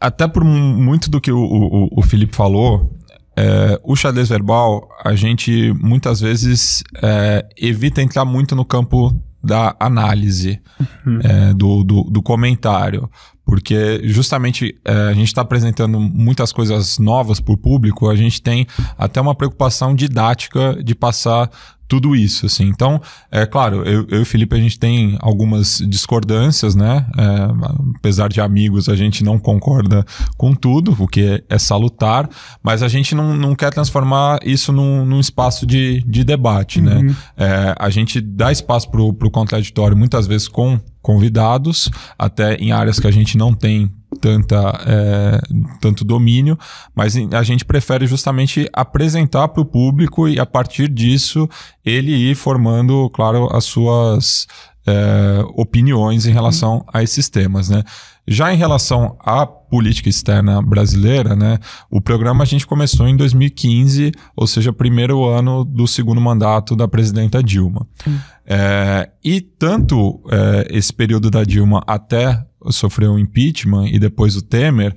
até por muito do que o, o, o Felipe falou, é, o xadrez verbal, a gente muitas vezes é, evita entrar muito no campo da análise, uhum. é, do, do, do, comentário, porque justamente é, a gente está apresentando muitas coisas novas para o público, a gente tem até uma preocupação didática de passar tudo isso, assim. Então, é claro, eu, eu e o Felipe, a gente tem algumas discordâncias, né? É, apesar de amigos, a gente não concorda com tudo, o que é, salutar, mas a gente não, não quer transformar isso num, num espaço de, de debate, né? uhum. né? É, a gente dá espaço para o contraditório muitas vezes com convidados, até em áreas que a gente não tem tanta, é, tanto domínio, mas a gente prefere justamente apresentar para o público e a partir disso ele ir formando, claro, as suas é, opiniões em relação a esses temas, né? Já em relação à política externa brasileira, né, o programa a gente começou em 2015, ou seja, primeiro ano do segundo mandato da presidenta Dilma. Hum. É, e tanto é, esse período da Dilma até sofreu o impeachment e depois o Temer,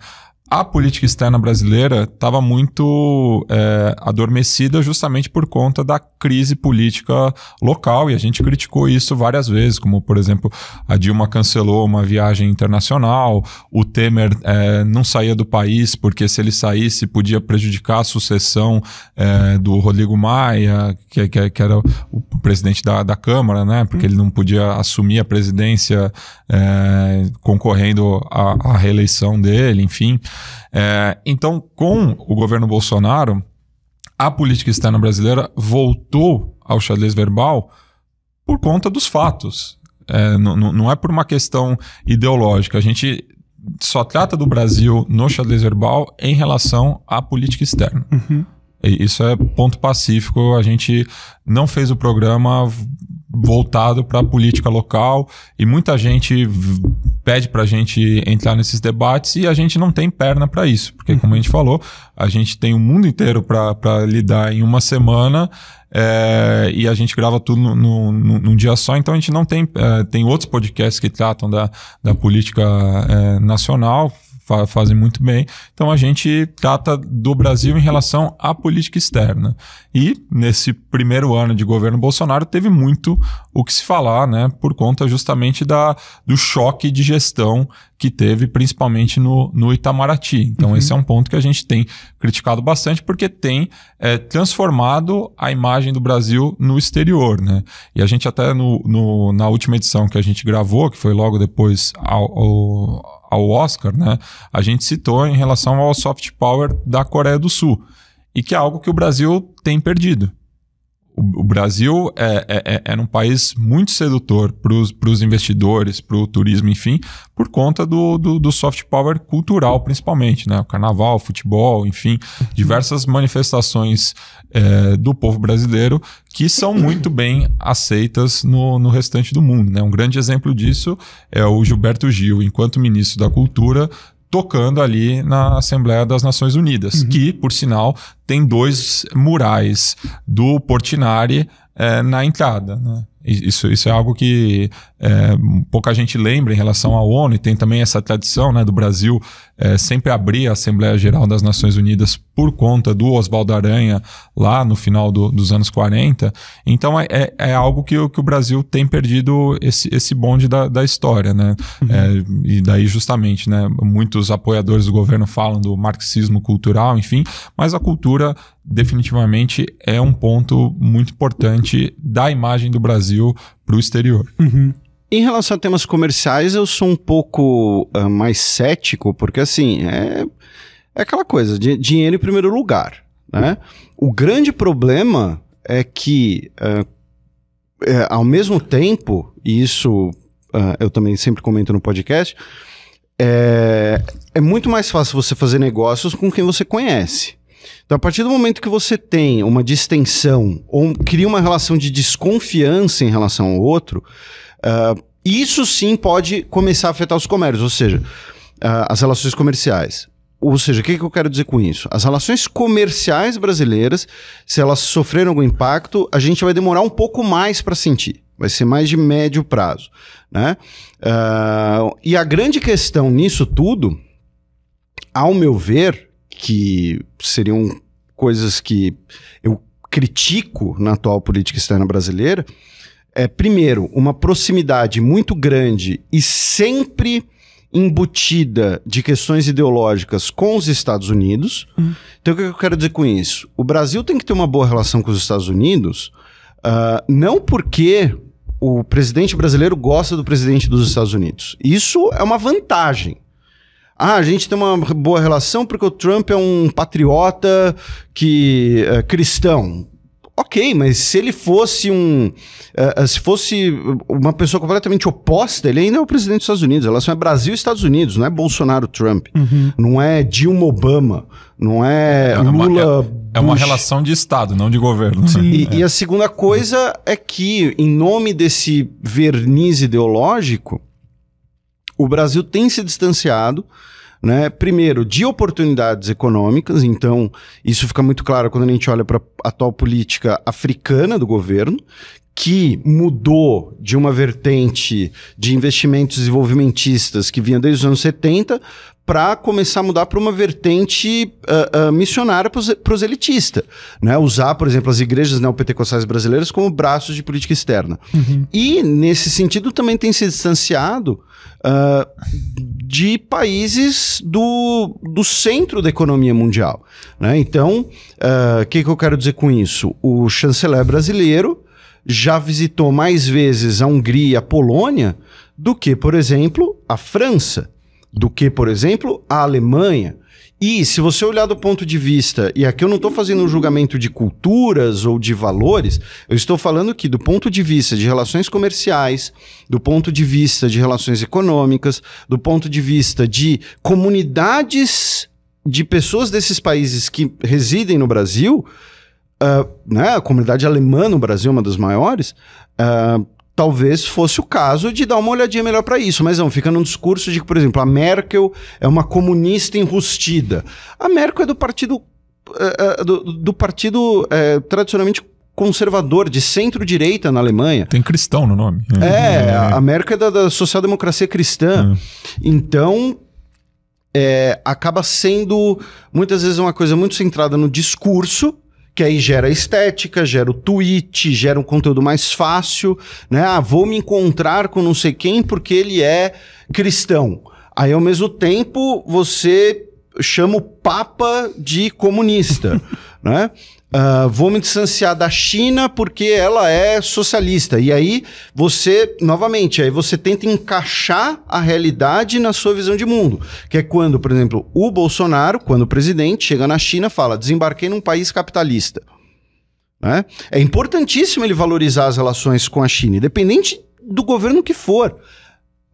a política externa brasileira estava muito é, adormecida justamente por conta da crise política local e a gente criticou isso várias vezes, como por exemplo a Dilma cancelou uma viagem internacional, o Temer é, não saía do país porque se ele saísse podia prejudicar a sucessão é, do Rodrigo Maia, que, que, que, era o presidente da, da Câmara, né? Porque ele não podia assumir a presidência é, concorrendo à, à reeleição dele, enfim. É, então, com o governo Bolsonaro, a política externa brasileira voltou ao xadrez verbal por conta dos fatos. É, não é por uma questão ideológica. A gente só trata do Brasil no xadrez verbal em relação à política externa. Uhum. Isso é ponto pacífico. A gente não fez o programa voltado para a política local e muita gente pede para a gente entrar nesses debates e a gente não tem perna para isso, porque como a gente falou, a gente tem o um mundo inteiro para lidar em uma semana é, e a gente grava tudo no, no, no, num dia só, então a gente não tem. É, tem outros podcasts que tratam da, da política é, nacional, fa fazem muito bem. Então a gente trata do Brasil em relação à política externa. E nesse primeiro ano de governo Bolsonaro teve muito o que se falar, né, por conta justamente da, do choque de gestão que teve, principalmente no, no Itamaraty. Então, uhum. esse é um ponto que a gente tem criticado bastante, porque tem é, transformado a imagem do Brasil no exterior. Né? E a gente, até no, no na última edição que a gente gravou, que foi logo depois ao, ao ao Oscar, né, a gente citou em relação ao soft power da Coreia do Sul, e que é algo que o Brasil tem perdido o, Brasil é, é, é, é um país muito sedutor para os investidores, para o turismo, enfim, por conta do, do, do, soft power cultural, principalmente, né? O carnaval, o futebol, enfim, diversas manifestações é, do povo brasileiro que são muito bem aceitas no, no restante do mundo. Né? Um grande exemplo disso é o Gilberto Gil, enquanto ministro da Cultura, tocando ali na Assembleia das Nações Unidas, uhum. que, por sinal, tem dois murais do Portinari é, na entrada. Né? Isso, isso é algo que é, pouca gente lembra em relação à ONU, e tem também essa tradição né, do Brasil é, sempre abrir a Assembleia Geral das Nações Unidas por conta do Oswaldo Aranha lá no final do, dos anos 40. Então é, é, é algo que, que, o Brasil tem perdido esse, esse bonde da, da história. Né? Uhum. É, e daí, justamente, né, muitos apoiadores do governo falam do marxismo cultural, enfim, mas a cultura definitivamente é um ponto muito importante da imagem do Brasil para o exterior. Uhum. Em relação a temas comerciais, eu sou um pouco uh, mais cético, porque assim, é, é aquela coisa, de, dinheiro em primeiro lugar. Né? O grande problema é que, uh, é, ao mesmo tempo, e isso uh, eu também sempre comento no podcast, é, é muito mais fácil você fazer negócios com quem você conhece. Então, a partir do momento que você tem uma distensão ou cria uma relação de desconfiança em relação ao outro, uh, isso sim pode começar a afetar os comércios, ou seja, uh, as relações comerciais. Ou seja, o que, que eu quero dizer com isso? As relações comerciais brasileiras, se elas sofreram algum impacto, a gente vai demorar um pouco mais para sentir. Vai ser mais de médio prazo. Né? Uh, e a grande questão nisso tudo, ao meu ver, que seriam coisas que eu critico na atual política externa brasileira, é, primeiro, uma proximidade muito grande e sempre embutida de questões ideológicas com os Estados Unidos. Uhum. Então, o que eu quero dizer com isso? O Brasil tem que ter uma boa relação com os Estados Unidos, uh, não porque o presidente brasileiro gosta do presidente dos Estados Unidos. Isso é uma vantagem. Ah, a gente tem uma boa relação porque o Trump é um patriota que é cristão. Ok, mas se ele fosse um. Uh, se fosse uma pessoa completamente oposta, ele ainda é o presidente dos Estados Unidos. A relação é Brasil e Estados Unidos, não é Bolsonaro-Trump. Uhum. Não é Dilma-Obama. Não é, é Lula. Uma, é, é, uma relação de Estado, não de governo. E, é. e a segunda coisa é que, em nome desse verniz ideológico, o Brasil tem se distanciado. Né? Primeiro, de oportunidades econômicas, então isso fica muito claro quando a gente olha para a atual política africana do governo, que mudou de uma vertente de investimentos desenvolvimentistas que vinha desde os anos 70 para começar a mudar para uma vertente uh, uh, missionária para os elitistas. Né? Usar, por exemplo, as igrejas neopentecostais brasileiras como braços de política externa. Uhum. E, nesse sentido, também tem se distanciado uh, de países do, do centro da economia mundial. Né? Então, o que, que eu quero dizer com isso? O chanceler brasileiro já visitou mais vezes a Hungria e a Polônia do que, por exemplo, a França, do que, por exemplo, a Alemanha. E se você olhar do ponto de vista, e aqui eu não estou fazendo um julgamento de culturas ou de valores, eu estou falando que do ponto de vista de relações comerciais, do ponto de vista de relações econômicas, do ponto de vista de comunidades de pessoas desses países que residem no Brasil, uh, né, a comunidade alemã no Brasil, uma das maiores, uh, talvez fosse o caso de dar uma olhadinha melhor para isso. Mas não, fica num discurso de que, por exemplo, a Merkel é uma comunista enrustida. A Merkel é do partido. Uh, do, do, partido uh, tradicionalmente conservador, de centro-direita na Alemanha. Tem cristão no nome. É, é. a Merkel é da, da social-democracia cristã. É. Então, é, acaba sendo muitas vezes uma coisa muito centrada no discurso que aí gera estética, gera o tweet, gera um conteúdo mais fácil, né? Ah, vou me encontrar com não sei quem porque ele é cristão. Aí, ao mesmo tempo, você chama o Papa de comunista, (laughs) né? Uh, vou me distanciar da China porque ela é socialista. E aí você, novamente, aí você tenta encaixar a realidade na sua visão de mundo. Que é quando, por exemplo, o Bolsonaro, quando o presidente chega na China, fala: desembarquei num país capitalista. Né? É importantíssimo ele valorizar as relações com a China, independente do governo que for.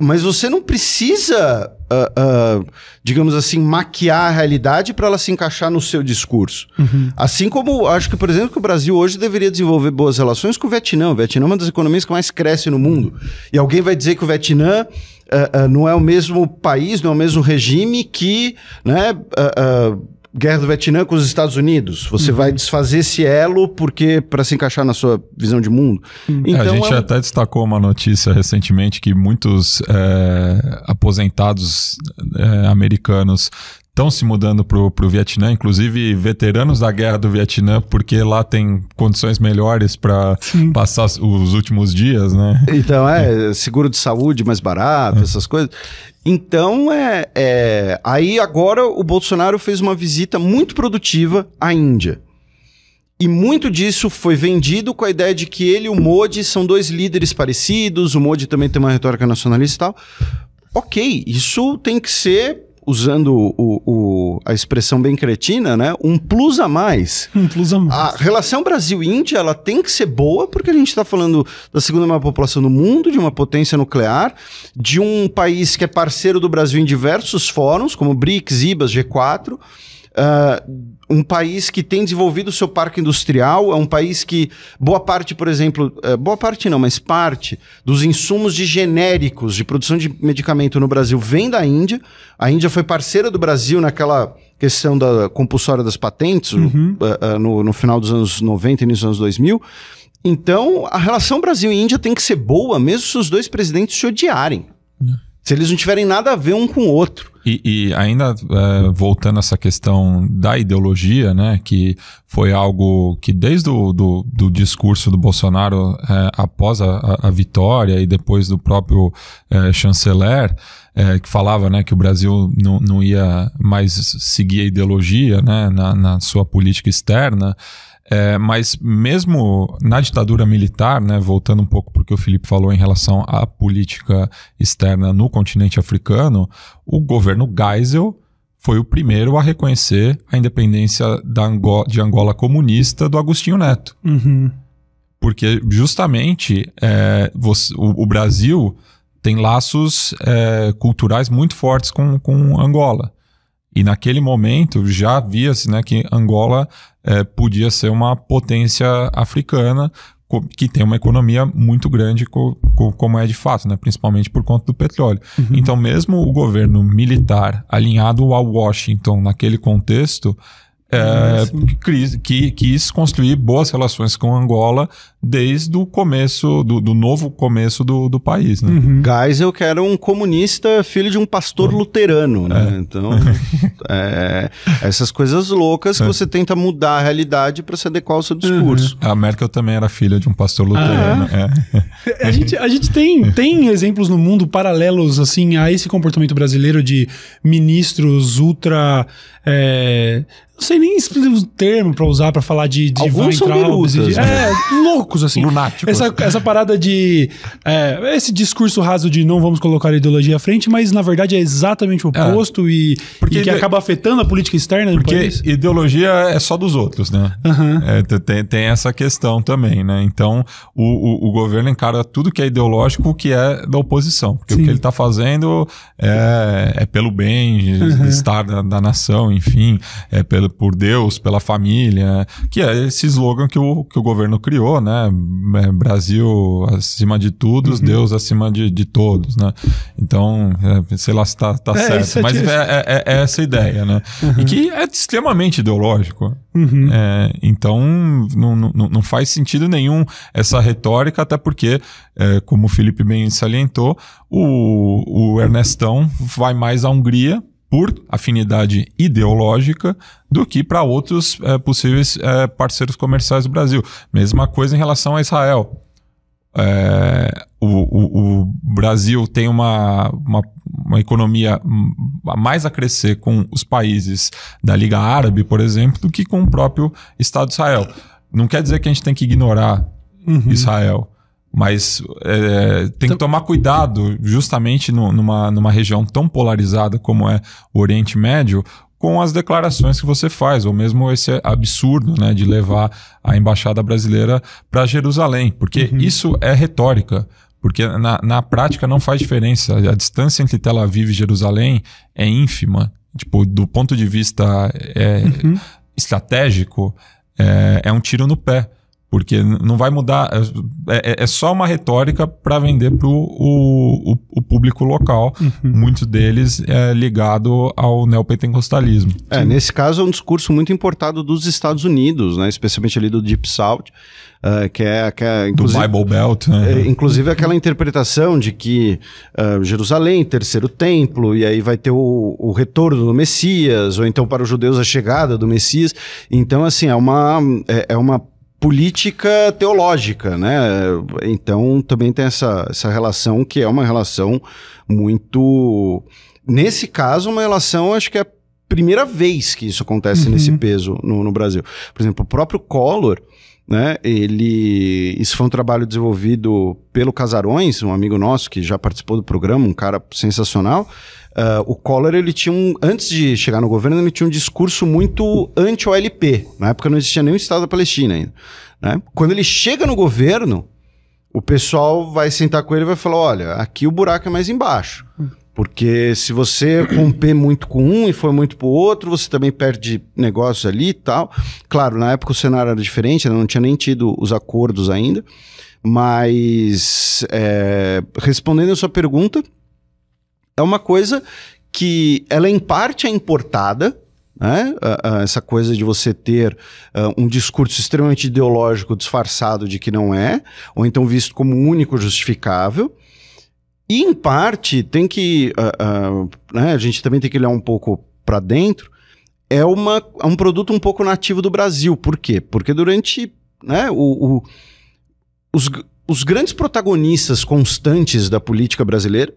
Mas você não precisa, uh, uh, digamos assim, maquiar a realidade para ela se encaixar no seu discurso. Uhum. Assim como acho que, por exemplo, que o Brasil hoje deveria desenvolver boas relações com o Vietnã. O Vietnã é uma das economias que mais cresce no mundo. E alguém vai dizer que o Vietnã uh, não é o mesmo país, não é o mesmo regime que né, guerra do Vietnã com os Estados Unidos. Você uhum. vai desfazer esse elo porque para se encaixar na sua visão de mundo. Uhum. Então, a gente é... até destacou uma notícia recentemente que muitos é, aposentados é, americanos estão se mudando para o Vietnã, inclusive veteranos da guerra do Vietnã, porque lá tem condições melhores para passar os últimos dias, né? Então, é, seguro de saúde mais barato, é. essas coisas. Então, é, é, aí agora o Bolsonaro fez uma visita muito produtiva à Índia. E muito disso foi vendido com a ideia de que ele e o Modi são dois líderes parecidos, o Modi também tem uma retórica nacionalista e tal. Ok, isso tem que ser usando o, o, a expressão bem cretina, né? Um plus a mais. (laughs) Um plus a mais. A relação Brasil-Índia, ela tem que ser boa, porque a gente está falando da segunda maior população do mundo, de uma potência nuclear, de um país que é parceiro do Brasil em diversos fóruns, como BRICS, IBAS, G4. Uh, um país que tem desenvolvido o seu parque industrial, é um país que boa parte, por exemplo, uh, boa parte não, mas parte dos insumos de genéricos de produção de medicamento no Brasil vem da Índia. A Índia foi parceira do Brasil naquela questão da compulsória das patentes uhum. uh, no, no, final dos anos 90 e início dos anos 2000. Então, a relação Brasil e Índia tem que ser boa, mesmo se os dois presidentes se odiarem. Uhum. Se eles não tiverem nada a ver um com o outro. E, e ainda é, voltando a essa questão da ideologia, né, que foi algo que desde o do, do discurso do Bolsonaro é, após a, a, vitória e depois do próprio é, chanceler, é, que falava né, que o Brasil não, não ia mais seguir a ideologia né, na, na sua política externa, é, mas mesmo na ditadura militar, né, voltando um pouco para o que o Felipe falou em relação à política externa no continente africano, o governo Geisel foi o primeiro a reconhecer a independência Angola, de Angola comunista do Agostinho Neto. Uhum. Porque justamente é, você, o, o, Brasil tem laços é, culturais muito fortes com, com Angola. E naquele momento já via-se né, que Angola é, podia ser uma potência africana que tem uma economia muito grande co co como é de fato, né? principalmente por conta do petróleo. Uhum. Então, mesmo o governo militar alinhado ao Washington naquele contexto, é, que, quis construir boas relações com Angola desde o começo, do, do novo começo do, do país. Né? Uhum. Geisel que era um comunista, filho de um pastor luterano, né? É. Então, (laughs) é, essas coisas loucas que é. você tenta mudar a realidade para se adequar ao seu discurso. Uhum. A Merkel também era filha de um pastor luterano. Ah, é. (laughs) a, gente, a gente tem, (laughs) tem exemplos no mundo paralelos assim a esse comportamento brasileiro de ministros ultra é, não sei nem o termo pra usar pra falar de, de Alguns são de, né? É, loucos, assim. Lunáticos. Essa, essa parada de... É, esse discurso raso de não vamos colocar a ideologia à frente, mas na verdade é exatamente o é. oposto é. e, porque e que acaba afetando a política externa Porque ideologia é só dos outros, né? Uhum. É, tem, tem essa questão também, né? Então, o, o, o, governo encara tudo que é ideológico que é da oposição. Porque Sim. o que ele tá fazendo é, é pelo bem, uhum. estar da, da nação, enfim, é pelo por Deus, pela família, que é esse slogan que o, que o governo criou, né? É, Brasil acima de todos, uhum. Deus acima de, de todos, né? Então, é, sei lá se tá, tá é, certo, mas é, é, é, é, essa ideia, né? Uhum. E que é extremamente ideológico. Uhum. então, não, não, não faz sentido nenhum essa retórica, até porque, como o Felipe bem salientou, o, o Ernestão vai mais à Hungria por afinidade ideológica do que para outros é, possíveis é, parceiros comerciais do Brasil. Mesma coisa em relação a Israel. É, o, o, o, Brasil tem uma, uma, uma, economia mais a crescer com os países da Liga Árabe, por exemplo, do que com o próprio Estado de Israel. Não quer dizer que a gente tem que ignorar uhum. Israel. Mas é, tem que tomar cuidado, justamente no, numa, numa região tão polarizada como é o Oriente Médio, com as declarações que você faz, ou mesmo esse absurdo né, de levar a embaixada brasileira para Jerusalém, porque uhum. isso é retórica. Porque na, na prática não faz diferença. A distância entre Tel Aviv e Jerusalém é ínfima. Tipo, do ponto de vista é, uhum. estratégico, é, é um tiro no pé. Porque não vai mudar. É, é, é só uma retórica para vender para o, o, público local. Uhum. Muitos deles é ligado ao neopentecostalismo. É, nesse caso é um discurso muito importado dos Estados Unidos, né? especialmente ali do Deep South. Uh, que é, que é do Bible Belt, né? É, inclusive aquela interpretação de que uh, Jerusalém, terceiro templo, e aí vai ter o, o, retorno do Messias, ou então para os judeus a chegada do Messias. Então, assim, é uma, é, é uma política teológica, né? Então também tem essa, essa relação que é uma relação muito. Nesse caso, uma relação, acho que é a primeira vez que isso acontece uhum. nesse peso no, no, Brasil. Por exemplo, o próprio Collor. Né, ele, isso foi um trabalho desenvolvido pelo Casarões, um amigo nosso que já participou do programa, um cara sensacional. Uh, o Collor, ele tinha um. Antes de chegar no governo, ele tinha um discurso muito anti-OLP. Na época não existia nenhum Estado da Palestina ainda. Né? Quando ele chega no governo, o pessoal vai sentar com ele e vai falar: olha, aqui o buraco é mais embaixo. Porque se você romper muito com um e for muito pro outro, você também perde negócios ali e tal. Claro, na época o cenário era diferente, né? não tinha nem tido os acordos ainda. Mas, é, respondendo a sua pergunta, é uma coisa que ela em parte é importada, né? Uh, uh, essa coisa de você ter uh, um discurso extremamente ideológico disfarçado de que não é, ou então visto como único justificável. E em parte tem que. Né? a gente também tem que olhar um pouco para dentro. É, uma, é um produto um pouco nativo do Brasil. Por quê? Porque durante né, o, o os, os grandes protagonistas constantes da política brasileira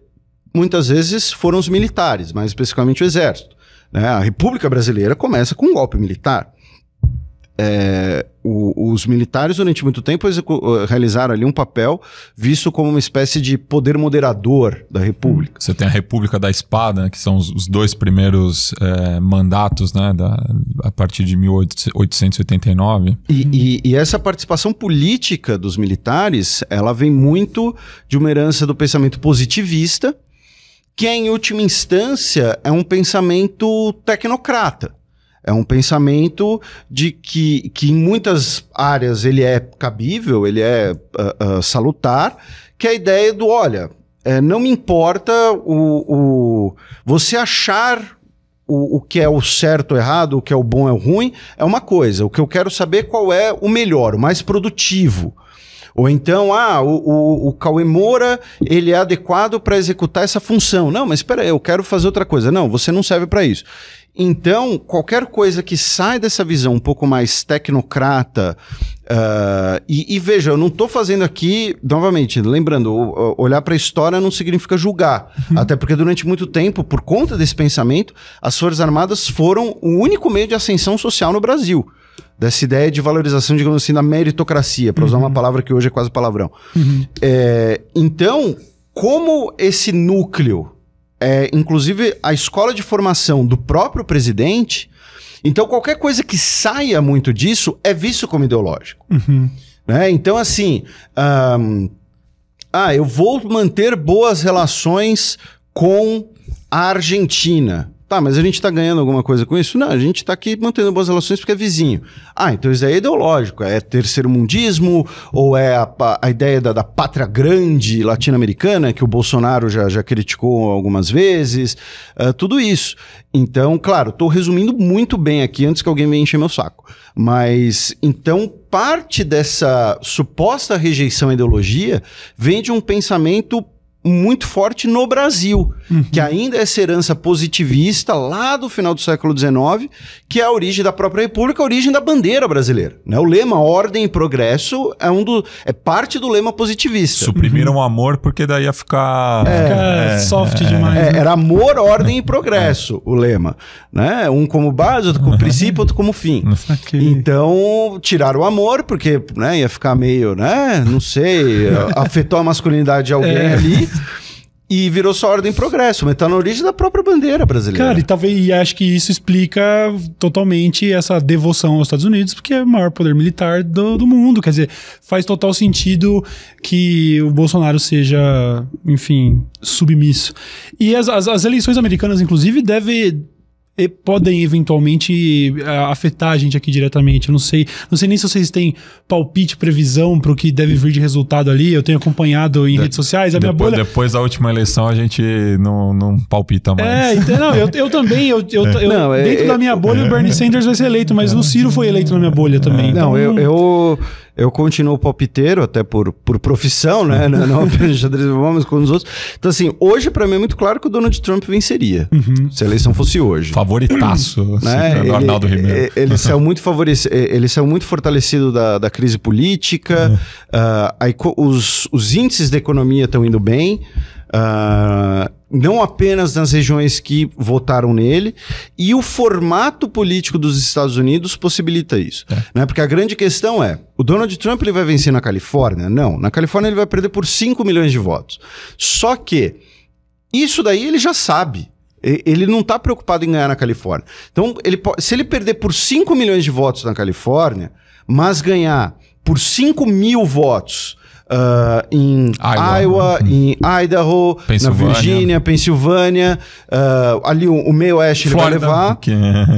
muitas vezes foram os militares, mais especificamente o exército. Né? A República Brasileira começa com um golpe militar. É, o, os militares, durante muito tempo, uh, realizaram ali um papel visto como uma espécie de poder moderador da República. Você tem a República da Espada, né, que são os, os dois primeiros é, mandatos né, da, a partir de 1889. E, e, e, essa participação política dos militares, ela vem muito de uma herança do pensamento positivista, que em última instância é um pensamento tecnocrata. É um pensamento de que, que em muitas áreas ele é cabível, ele é uh, uh, salutar, que é a ideia do, olha, é, não me importa o, o você achar o, o, que é o certo ou errado, o que é o bom ou o ruim, é uma coisa. O que eu quero saber é qual é o melhor, o mais produtivo. Ou então, ah, o, o, o Cauê Moura, ele é adequado para executar essa função. Não, mas espera aí, eu quero fazer outra coisa. Não, você não serve para isso. Então, qualquer coisa que sai dessa visão um pouco mais tecnocrata, uh, e, e, veja, eu não estou fazendo aqui, novamente, lembrando, olhar para a história não significa julgar. Uhum. Até porque durante muito tempo, por conta desse pensamento, as Forças Armadas foram o único meio de ascensão social no Brasil dessa ideia de valorização, digamos assim, da meritocracia, para usar uma uhum. palavra que hoje é quase palavrão. Uhum. É, então, como esse núcleo é, inclusive, a escola de formação do próprio presidente. Então, qualquer coisa que saia muito disso é visto como ideológico. Uhum. Né? Então, assim. Um, ah, eu vou manter boas relações com a Argentina. Tá, mas a gente está ganhando alguma coisa com isso? Não, a gente está aqui mantendo boas relações porque é vizinho. Ah, então isso aí é ideológico. É terceiro mundismo ou é a, a ideia da, da pátria grande latino-americana que o Bolsonaro já, já criticou algumas vezes. Uh, tudo isso. Então, claro, estou resumindo muito bem aqui antes que alguém venha encher meu saco. Mas, então, parte dessa suposta rejeição à ideologia vem de um pensamento muito forte no Brasil, uhum. que ainda é essa herança positivista lá do final do século XIX, que é a origem da própria República, a origem da bandeira brasileira. Né? O lema ordem e progresso é, um do, é parte do lema positivista. Suprimiram uhum. o amor porque daí ia ficar... É, é soft é, demais. É, né? Era amor, ordem e progresso, o lema. Né? Um como base, outro como (laughs) princípio, outro como fim. Então, tiraram o amor porque né, ia ficar meio, né, não sei, afetou a masculinidade de alguém é. ali. E virou só ordem e progresso, mas tá na origem da própria bandeira brasileira. Cara, e, talvez, e acho que isso explica totalmente essa devoção aos Estados Unidos, porque é o maior poder militar do, do mundo. Quer dizer, faz total sentido que o Bolsonaro seja, enfim, submisso. E as, as, as eleições americanas, inclusive, devem podem eventualmente uh, afetar a gente aqui diretamente. Eu não sei, não sei nem se vocês têm palpite, previsão para o que deve vir de resultado ali. Eu tenho acompanhado em de, redes sociais. A depois, minha bolha... depois da última eleição a gente não, não palpita mais. É, então, não, eu, eu também. Eu, eu, é. eu não, é, dentro é, da minha bolha, o Bernie Sanders vai ser eleito, mas o Ciro foi eleito na minha bolha também. Não, então, eu, eu eu continuo palpiteiro, até por, por profissão, né? Não apenas xadrez mas com os outros. Então, assim, hoje para mim é muito claro que o Donald Trump venceria. Uhum. Se a eleição fosse hoje. Favoritaço, né? ele, Arnaldo Ribeiro. Ele saiu muito favorecido, ele saiu muito fortalecido da, da crise política, uhum. uh, aí, os, os índices da economia estão indo bem. Uh, não apenas nas regiões que votaram nele, e o formato político dos Estados Unidos possibilita isso. É. Né? Porque a grande questão é: o Donald Trump ele vai vencer na Califórnia? Não. Na Califórnia ele vai perder por 5 milhões de votos. Só que isso daí ele já sabe. Ele não está preocupado em ganhar na Califórnia. Então, ele, se ele perder por 5 milhões de votos na Califórnia, mas ganhar por 5 mil votos uh, em Iowa, Iowa em Idaho, na Virgínia, Pensilvânia, uh, ali o, o meio oeste ele vai levar. Que...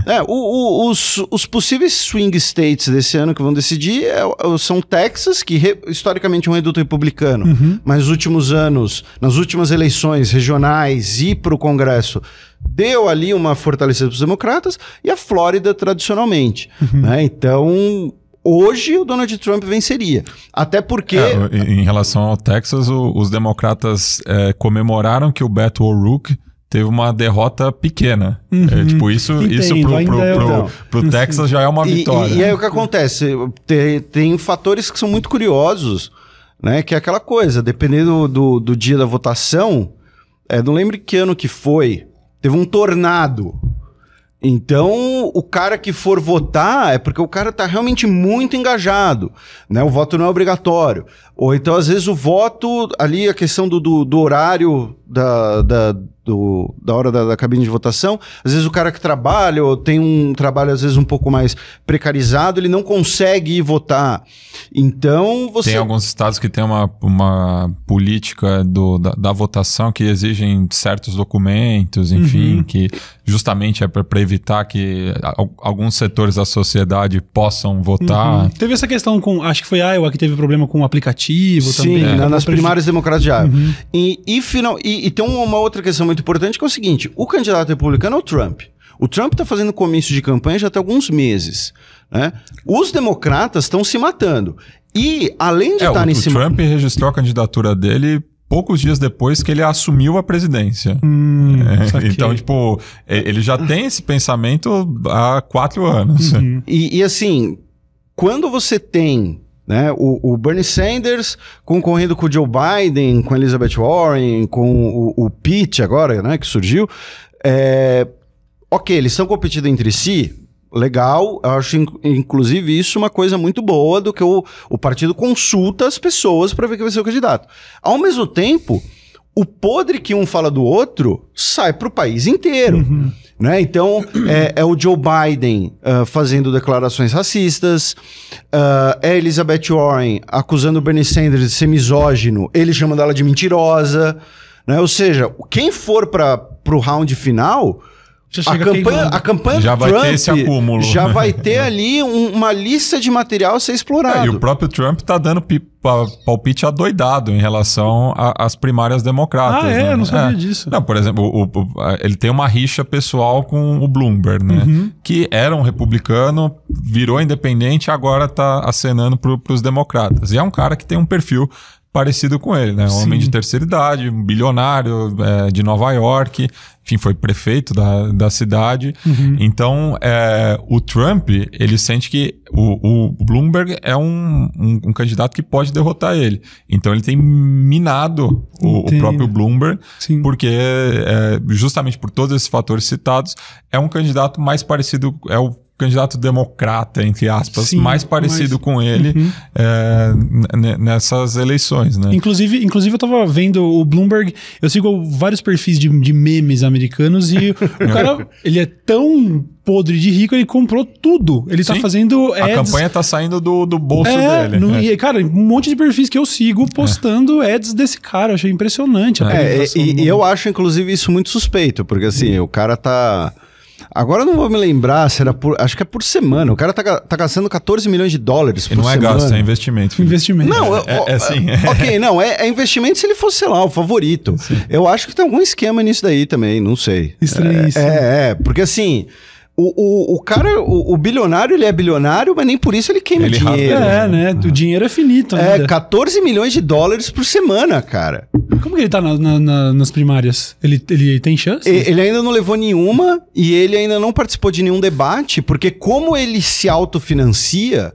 É, o, o, os, os possíveis swing states desse ano que vão decidir é, é são Texas, que re, historicamente é um reduto republicano, uhum. mas nos últimos anos, nas últimas eleições regionais e para o Congresso, deu ali uma fortalecida para os democratas, e a Flórida tradicionalmente. Uhum. Né? Então, hoje o Donald Trump venceria. Até porque. É, em relação ao Texas, o, os democratas é, comemoraram que o Beto O'Rourke teve uma derrota pequena. É, uhum. É, tipo, isso, Entendo, isso pro, pro, pro, pro, pro Texas já é uma vitória. E, e, aí o que acontece? Tem, tem fatores que são muito curiosos, né? Que é aquela coisa, dependendo do, do dia da votação, é, não lembro que ano que foi, teve um tornado então, o cara que for votar é porque o cara está realmente muito engajado, né? O voto não é obrigatório. Ou então, às vezes, o voto, ali, a questão do, do, do horário da, da, do, da hora da, da, cabine de votação, às vezes o cara que trabalha ou tem um trabalho, às vezes, um pouco mais precarizado, ele não consegue ir votar. Então, você... Tem alguns estados que tem uma, uma política do, da, da votação que exigem certos documentos, enfim, uhum. que justamente é para evitar que alguns setores da sociedade possam votar. Uhum. Teve essa questão com, acho que foi Iowa que teve problema com o aplicativo Sim, também. Sim, né? nas primárias democratas de Iowa. Uhum. E, e, final, e, e tem uma outra questão muito importante que é o seguinte, o candidato republicano é o Trump. O Trump está fazendo comício de campanha já tem alguns meses. Né? Os democratas estão se matando. E, além de É, o, estar o nesse... Trump registrou a candidatura dele poucos dias depois que ele assumiu a presidência. Hum, É, (laughs) então, tipo, ele já tem esse pensamento há quatro anos. Uhum. E, e, assim, quando você tem né, o, o Bernie Sanders concorrendo com o Joe Biden, com Elizabeth Warren, com o, o Pete agora, né, que surgiu, é, ok, eles estão competindo entre si, legal, eu acho in- inclusive isso uma coisa muito boa do que o, o partido consulta as pessoas para ver quem vai ser o candidato. Ao mesmo tempo, o podre que um fala do outro sai para o país inteiro. Né? Então, é, é o Joe Biden ah, fazendo declarações racistas, ah, é Elizabeth Warren acusando o Bernie Sanders de ser misógino, ele chamando ela de mentirosa. Né? Ou seja, quem for para o round final, a chega campanha, a campanha Já vai ter Trump esse acúmulo. já vai (laughs) ter ali um- uma lista de material a ser É, explorado. e o próprio Trump tá dando pi- pa- palpite adoidado em relação às primárias democratas. Ah, é? né? Eu não sabia disso. Não, por exemplo, o- o- ele tem uma rixa pessoal com o Bloomberg, né? Uhum. Que era um republicano, virou independente e agora tá acenando pro, pros democratas. E é um cara que tem um perfil parecido com ele, né? Um Sim. homem de terceira idade, um bilionário é, de Nova York, enfim, foi prefeito da, da cidade. Uhum. Então, é, o Trump, ele sente que o, o Bloomberg é um, um, um candidato que pode derrotar ele. Então, ele tem minado o, o próprio Bloomberg, Sim. porque é, justamente por todos esses fatores citados, é um candidato mais parecido, é o candidato democrata, entre aspas, Sim, mais parecido mais- com ele Uhum. é, nessas eleições, né? Inclusive, inclusive, eu tava vendo o Bloomberg, eu sigo vários perfis de, de memes americanos e (laughs) o cara, ele é tão podre de rico, ele comprou tudo. Ele tá Sim. fazendo A ads. campanha tá saindo do, do bolso é, dele. no- é. e, cara, um monte de perfis que eu sigo postando ads desse cara. Eu achei impressionante a É, penetração e, e eu acho, inclusive, isso muito suspeito, porque assim, o cara tá. Agora eu não vou me lembrar se era por. Acho que é por semana. O cara tá, tá gastando 14 milhões de dólares E por não é semana. gasto, é investimento. Felipe. investimento. Não, eu- É- é assim. ok, não, é, é investimento se ele fosse, sei lá, o favorito. Eu acho que tem algum esquema nisso daí também, não sei. Estranhíssimo. É, é, porque assim, o, o, o cara, o, o bilionário, ele é bilionário, mas nem por isso ele queima Ele dinheiro. É, né? O dinheiro é finito É, ainda. 14 milhões de dólares por semana, cara. Como que ele tá na- na- na- nas primárias? Ele, ele tem chance? E- Ele ainda não levou nenhuma e ele ainda não participou de nenhum debate, porque como ele se autofinancia,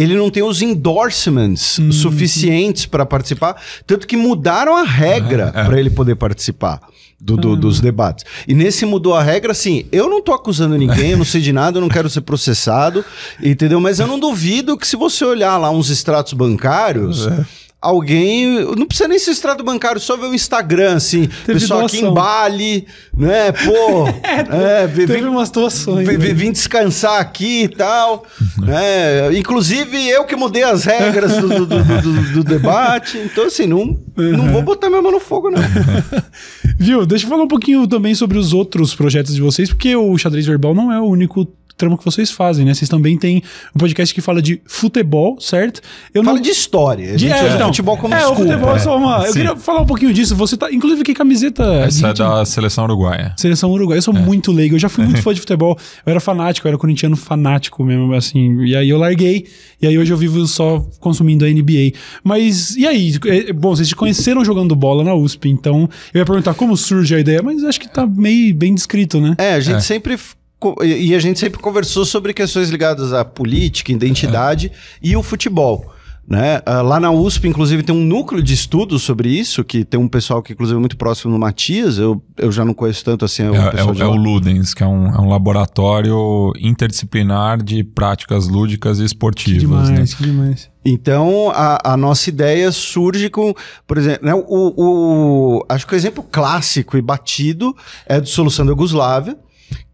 ele não tem os endorsements Hum. suficientes para participar, tanto que mudaram a regra É, é. para ele poder participar do- do- dos debates. E nesse mudou a regra, assim, eu não tô acusando ninguém, eu não sei de nada, eu não quero ser processado, entendeu? Mas eu não duvido que se você olhar lá uns extratos bancários, É. alguém, não precisa nem ser extrato bancário, só ver o Instagram, assim, (laughs) Teve pessoal aqui em doação. Bali, né, pô, (laughs) é, vem, Teve vem, umas situações. vem- né? vim descansar aqui e tal, (laughs) né, inclusive eu que mudei as regras do, do- do- do- do debate, então assim, não, não vou botar minha mão no fogo, não. Viu? Deixa eu falar um pouquinho também sobre os outros projetos de vocês, porque o Xadrez Verbal não é o único tramo que vocês fazem, né? Vocês também têm um podcast que fala de futebol, certo? Eu Fala de história, gente é, então, futebol como é, desculpa. o futebol é só uma... Eu Sim. queria falar um pouquinho disso. Você tá... Inclusive, que camiseta... Essa é da seleção uruguaia. Seleção Uruguai. Eu sou muito leigo. Eu já fui muito (laughs) fã de futebol. Eu era fanático, eu era corintiano fanático mesmo, assim. E aí eu larguei. E aí hoje eu vivo só consumindo a NBA. Mas, e aí? É, Bom, vocês se conheceram jogando bola na USP, então eu ia perguntar como surge a ideia, mas acho que tá meio bem descrito, né? É, a gente É. sempre. E a gente sempre conversou sobre questões ligadas à política, identidade e o futebol. Né? Ah, lá na USP, inclusive, tem um núcleo de estudos sobre isso, que tem um pessoal que, inclusive, é muito próximo no Matias. Eu, eu já não conheço tanto assim o É, é pessoal o- de é o Ludens, que é um, é um laboratório interdisciplinar de práticas lúdicas e Que esportivas. demais, né? que demais. Então, a, a nossa ideia surge com, por exemplo, né, o, o- acho que o exemplo clássico e batido é a dissolução da Iugoslávia,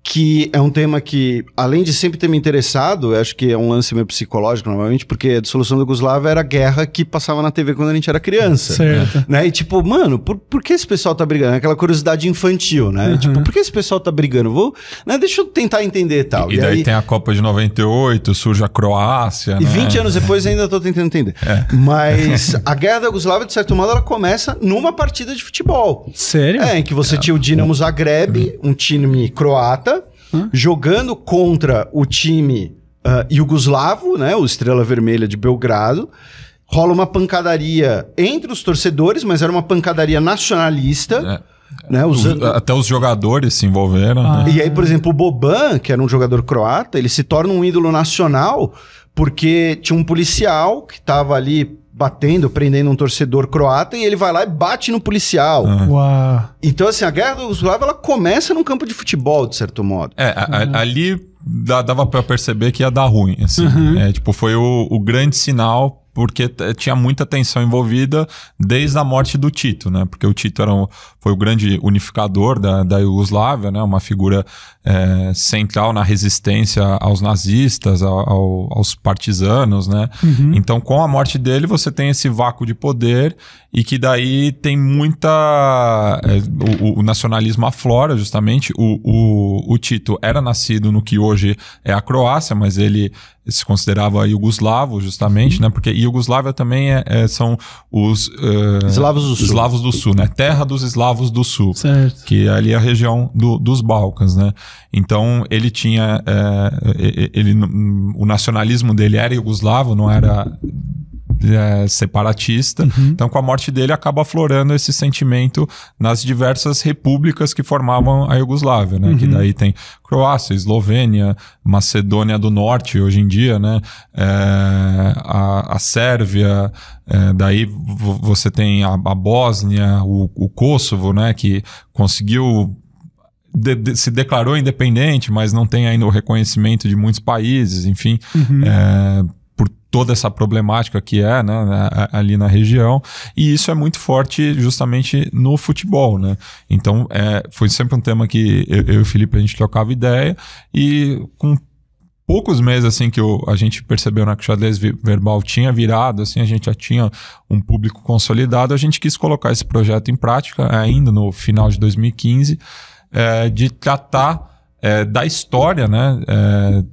que é um tema que, além de sempre ter me interessado, eu acho que é um lance meio psicológico, normalmente, porque a dissolução da Iugoslávia era a guerra que passava na TV quando a gente era criança. Certo. Né? E tipo, mano, por, por que esse pessoal tá brigando? Aquela curiosidade infantil, né? Uhum. Tipo, por que esse pessoal tá brigando? Vou, né, deixa eu tentar entender tal. E, daí tem a Copa de 98, surge a Croácia. E né? 20 anos depois ainda tô tentando entender. Mas (laughs) a guerra da Yugoslávia, de certo modo, ela começa numa partida de futebol. Sério? É, em que você tinha o Dinamo Zagreb, um time croata, jogando contra o time uh, iugoslavo, né? O Estrela Vermelha de Belgrado. Rola uma pancadaria entre os torcedores, mas era uma pancadaria nacionalista. É. Né, usando... Até os jogadores se envolveram. Ah. Né? E aí, por exemplo, o Boban, que era um jogador croata, ele se torna um ídolo nacional porque tinha um policial que estava ali batendo, prendendo um torcedor croata e ele vai lá e bate no policial. Ah. Então, assim, a guerra do Yugoslávia ela começa num campo de futebol, de certo modo. É, a, a, ali dava para perceber que ia dar ruim. Assim. Uhum. É, tipo, foi o, o grande sinal porque tinha muita tensão envolvida desde a morte do Tito, né? Porque o Tito era um, foi o grande unificador da, da Iugoslávia, né? Uma figura é, central na resistência aos nazistas, ao, aos partisanos, né? Uhum. Então, com a morte dele, você tem esse vácuo de poder e que daí tem muita... É, o, o, nacionalismo aflora, justamente. O, o, o Tito era nascido no que hoje é a Croácia, mas ele se considerava iugoslavo, justamente, né? Porque Iugoslávia também é, é são os uh, eslavos, do sul. eslavos do sul, né? Terra dos eslavos do sul, certo. que é ali a região do, dos Balcãs, né? Então ele tinha, é, ele, o nacionalismo dele era iugoslavo, não era é, separatista. Uhum. Então, com a morte dele, acaba aflorando esse sentimento nas diversas repúblicas que formavam a Iugoslávia, né? Uhum. Que daí tem Croácia, Eslovênia, Macedônia do Norte, hoje em dia, né? É, a, a Sérvia, é, daí você tem a, a Bósnia, o, o Kosovo, né? Que conseguiu de, de, se declarou independente, mas não tem ainda o reconhecimento de muitos países, enfim. Uhum. É, toda essa problemática que é né, né ali na região, e isso é muito forte justamente no futebol, né? Então, é, foi sempre um tema que eu, eu e o Felipe a gente trocava ideia, e com poucos meses assim que eu, a gente percebeu né, que o xadrez verbal tinha virado, assim, a gente já tinha um público consolidado, a gente quis colocar esse projeto em prática ainda no final de 2015, é, de tratar é, da história, né, é,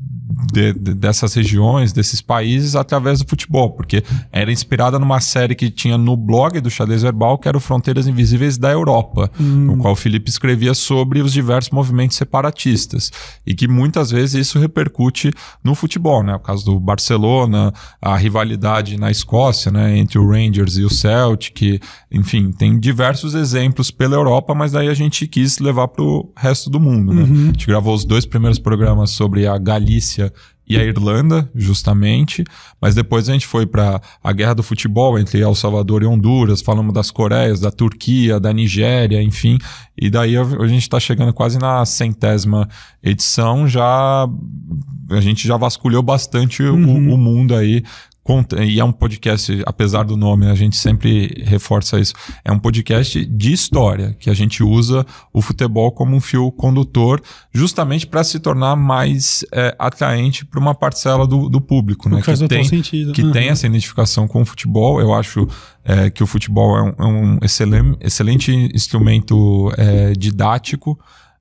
de, de, dessas regiões, desses países, através do futebol, porque era inspirada numa série que tinha no blog do Xadrez Verbal, que era o Fronteiras Invisíveis da Europa, hum. no qual o Felipe escrevia sobre os diversos movimentos separatistas, e que muitas vezes isso repercute no futebol, né? O caso do Barcelona, a rivalidade na Escócia, né, entre o Rangers e o Celtic, enfim, tem diversos exemplos pela Europa, mas daí a gente quis levar para o resto do mundo, né? Uhum. A gente gravou os dois primeiros programas sobre a Galícia e a Irlanda, justamente, mas depois a gente foi para a guerra do futebol entre El Salvador e Honduras, falamos das Coreias, da Turquia, da Nigéria, enfim, e daí a, gente está chegando quase na centésima edição, já a gente já vasculhou bastante uhum. o, o mundo aí e é um podcast, apesar do nome, a gente sempre reforça isso, é um podcast de história, que a gente usa o futebol como um fio condutor, justamente para se tornar mais é, atraente para uma parcela do, do público, né? Que, tem, sentido. que uhum. tem essa identificação com o futebol. Eu acho é, que o futebol é um, é um excelente, excelente instrumento é, didático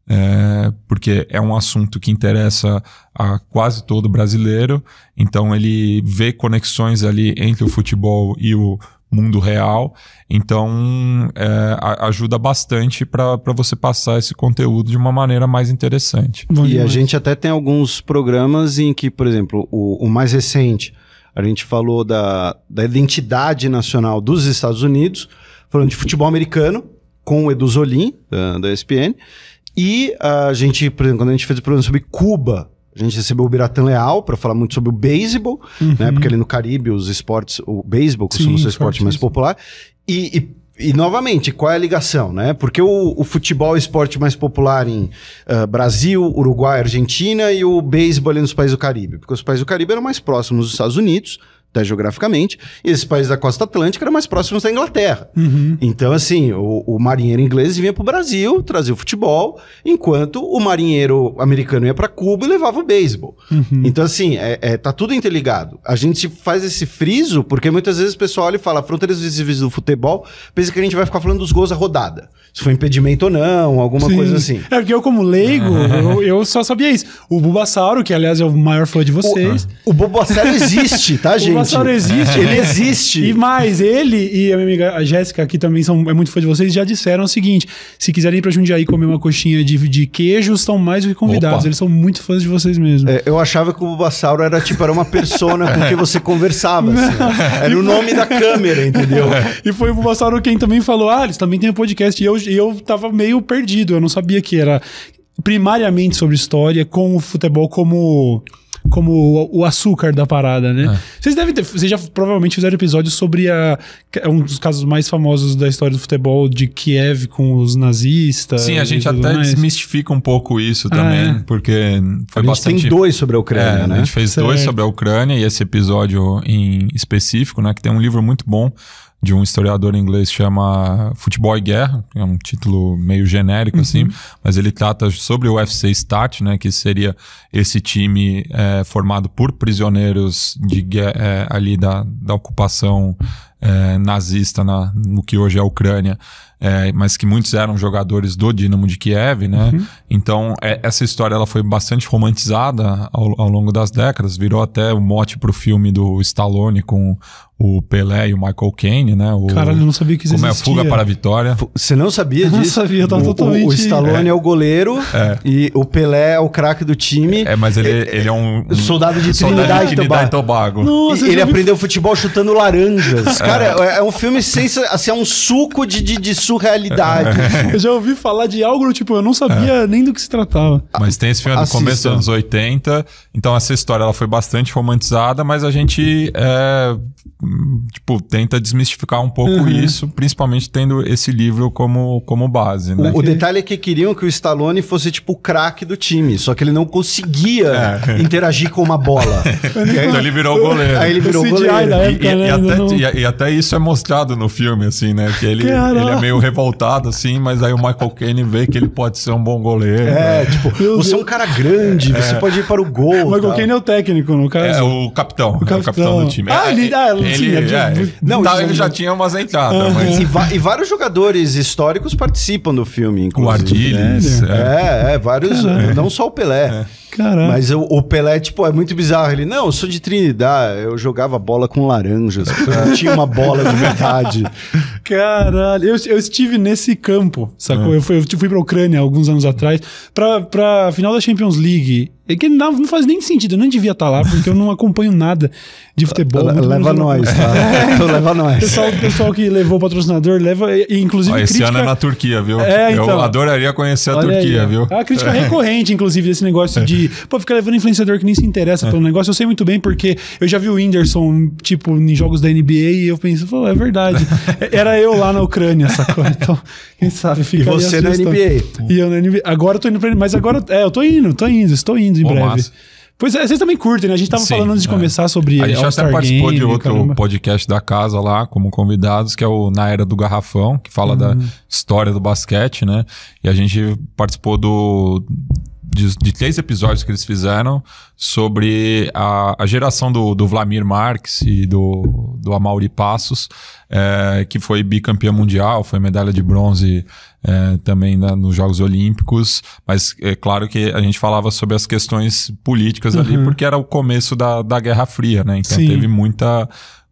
é, porque é um assunto que interessa a quase todo brasileiro, então ele vê conexões ali entre o futebol e o mundo real, então é, ajuda bastante para você passar esse conteúdo de uma maneira mais interessante. Bom, e a gente até tem alguns programas em que, por exemplo, o, o mais recente, a gente falou da, da identidade nacional dos Estados Unidos, falando de futebol americano, com o Edu Zolim, da, da ESPN, e a gente, por exemplo, quando a gente fez o programa sobre Cuba, a gente recebeu o Biratan Leal para falar muito sobre o beisebol, uhum. né? Porque ali no Caribe os esportes, o beisebol costuma ser o esporte mais popular. E, e, e, novamente, qual é a ligação, né? Porque o, o futebol é o esporte mais popular em uh, Brasil, Uruguai, Argentina e o beisebol ali nos países do Caribe. Porque os países do Caribe eram mais próximos dos Estados Unidos, tá, geograficamente, e esses países da costa atlântica eram mais próximos da Inglaterra. Uhum. Então, assim, o, o, marinheiro inglês vinha para o Brasil trazer o futebol, enquanto o marinheiro americano ia para Cuba e levava o beisebol. Uhum. Então, assim, é, é, tá tudo interligado. A gente faz esse friso porque muitas vezes o pessoal olha e fala fronteiras visíveis do futebol, pensa que a gente vai ficar falando dos gols da rodada. Se foi impedimento ou não, alguma Sim. coisa assim. É porque eu, como leigo, (laughs) eu, eu, só sabia isso. O Bulbasauro, que aliás é o maior fã de vocês. O, o Bulbasauro existe, tá, (laughs) gente? Bulbasauro existe. Ele existe. E mais, ele e a minha amiga a Jéssica, que também são, é muito fã de vocês, já disseram o seguinte: se quiserem ir pra Jundiaí comer uma coxinha de, de queijo, estão mais do que convidados. Opa. Eles são muito fãs de vocês mesmo. É, eu achava que o Bulbasauro era tipo, era uma persona com quem você conversava. assim. Era o nome da câmera, entendeu? (laughs) E foi o Bulbasauro quem também falou: ah, eles também têm um podcast. E eu, e eu tava meio perdido, eu não sabia que era primariamente sobre história, com o futebol como. Como o, açúcar da parada, né? Vocês devem ter. Vocês já provavelmente fizeram episódios sobre a, um dos casos mais famosos da história do futebol de Kiev com os nazistas. Sim, a gente até mais. desmistifica um pouco isso Ah, também, é? porque A foi gente bastante. tem dois sobre a Ucrânia, É, né? A gente fez Certo. dois sobre a Ucrânia e esse episódio em específico, né? Que tem um livro muito bom de um historiador inglês que chama Futebol e Guerra, que é um título meio genérico, assim, mas ele trata sobre o UFC Start, né? Que seria esse time é, formado por prisioneiros de é, ali da, da ocupação é, nazista na, no que hoje é a Ucrânia, é, mas que muitos eram jogadores do Dinamo de Kiev, né? Então, é, essa história ela foi bastante romantizada ao, ao longo das décadas, virou até o mote pro filme do Stallone com o Pelé e o Michael Caine, né? O, Caralho, eu não sabia que isso Como é a existia. Fuga para a Vitória. Você não sabia Eu não disso? sabia, eu tava o, totalmente- O, o Stallone é, o goleiro e o Pelé é o craque do time. É, mas ele, ele é um, um Soldado de Trinidad e Trinidad Tobago. Nossa, E ele já vi- aprendeu futebol chutando laranjas. Cara, é, é um filme sensa assim, é um suco de, de, de surrealidade. (laughs) Eu já ouvi falar de algo, tipo, eu não sabia nem do que se tratava. Mas tem esse filme do começo dos anos 80. Então essa história ela foi bastante romantizada, mas a gente é, tipo, tenta desmistificar um pouco Uhum. isso, principalmente tendo esse livro como, como base, né? O, o detalhe é que queriam que o Stallone fosse tipo o craque do time, só que ele não conseguia interagir com uma bola. (laughs) Então ele virou goleiro. Aí ele virou goleiro. da E, época, e- né, e até, não- e- e até isso é mostrado no filme, assim, né? Que ele, Caraca. ele é meio revoltado, assim, mas aí o Michael Caine vê que ele pode ser um bom goleiro. É, tipo, Meu você é um Deus. cara grande, você pode ir para o gol. O Michael. Caine é o técnico, no caso. É, o capitão. O capitão. capitão, do time. Ah, É, ele- ah, sim, ele, é, é, não, tá, ele já tinha umas entradas, mas E, va- e vários jogadores históricos participam do filme, o inclusive. Ardiles. é. É, é, vários, não só o Pelé. Caralho. Mas o, o Pelé, tipo, é muito bizarro. Ele, não, eu sou de Trinidad, eu jogava bola com laranjas, eu não tinha uma bola de verdade. (laughs) Caralho, eu, eu estive nesse campo, sacou? Eu, fui, eu fui pra Ucrânia alguns anos atrás, pra, pra final da Champions League. É que não, não faz nem sentido, eu nem devia estar lá, porque eu não acompanho nada de futebol. Le- muito leva menos- nós, tá? (laughs) Então leva nós. pessoal, o pessoal que levou o patrocinador leva, e, inclusive. Ó, esse crítica, ano é na Turquia, viu? É, então. Eu adoraria conhecer a Turquia, aí, viu? É uma crítica recorrente, inclusive, desse negócio de, (laughs) pô, ficar levando influenciador que nem se interessa pelo negócio. Eu sei muito bem, porque eu já vi o Whindersson, tipo, em jogos da NBA, e eu penso, pô, é verdade. (laughs) Era eu lá na Ucrânia, sacou? (laughs) Então, quem sabe fica E você na. NBA. E eu na NBA. Agora eu tô indo pra mas agora, é, eu tô indo, tô indo, estou indo em breve. massa. Pois é, vocês também curtem, né? A gente tava Sim, falando antes de é. começar sobre A gente até participou Game, de outro caramba. podcast da casa lá, como convidados, que é o Na Era do Garrafão, que fala da Uhum. história do basquete, né? E a gente participou do. De, de três episódios que eles fizeram sobre a, a geração do, do Vlamir Marques e do, do Amaury Passos, é, que foi bicampeão mundial, foi medalha de bronze é, também na- nos Jogos Olímpicos, mas é claro que a gente falava sobre as questões políticas ali, porque era o começo da, da Guerra Fria, né? Então Sim. teve muita,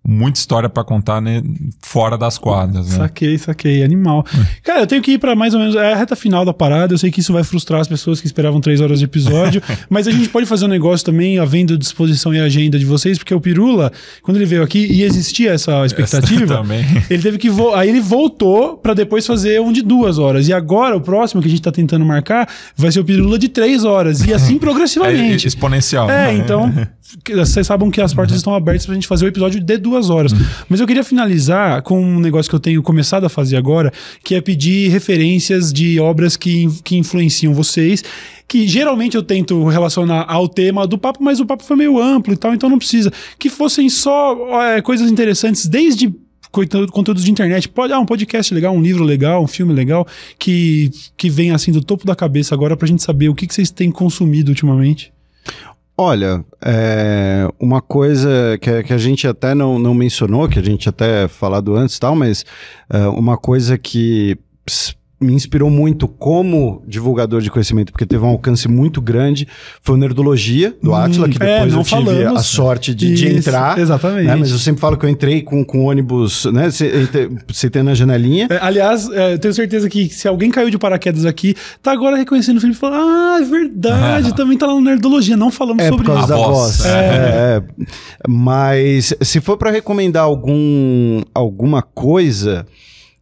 muita história para contar né, fora das quadras, né? Saquei, saquei, animal. Cara, eu tenho que ir pra mais ou menos é a reta final da parada. Eu sei que isso vai frustrar as pessoas que esperavam três horas de episódio, (laughs) mas a gente pode fazer um negócio também, havendo disposição e agenda de vocês, porque o Pirula, quando ele veio aqui e existia essa (laughs) expectativa, ele teve que vo aí ele voltou pra depois fazer um de duas horas. E agora o próximo que a gente tá tentando marcar vai ser o Pirula de três horas e assim (laughs) É progressivamente. exponencial. É, né? então, vocês sabem que as portas estão abertas pra gente fazer o episódio de duas horas. Mas eu queria finalizar com um negócio que eu tenho começado a fazer agora, que é pedir referências de obras que, que influenciam vocês. Que geralmente eu tento relacionar ao tema do papo, mas o papo foi meio amplo e tal, então não precisa. Que fossem só é, coisas interessantes, desde conteúdo- conteúdos de internet. Pode, ah, um podcast legal, um livro legal, um filme legal, que, que vem assim do topo da cabeça agora pra gente saber o que, que vocês têm consumido ultimamente. Olha, é, uma coisa que, que a gente até não, não mencionou, que a gente até falado antes e tal, mas é, uma coisa que me inspirou muito como divulgador de conhecimento, porque teve um alcance muito grande, foi o Nerdologia, do Hum, Atila, que é, depois não eu tive falamos. a sorte de, de Isso, entrar. exatamente. né? Mas eu sempre falo que eu entrei com, com ônibus, né? Tem na janelinha. É, aliás, é, eu tenho certeza que se alguém caiu de paraquedas aqui, tá agora reconhecendo o Felipe e falando: Ah, é verdade, (laughs) também tá lá no Nerdologia. Não falamos É sobre por causa isso. da A voz. voz, É, é. Mas se for para recomendar algum, alguma coisa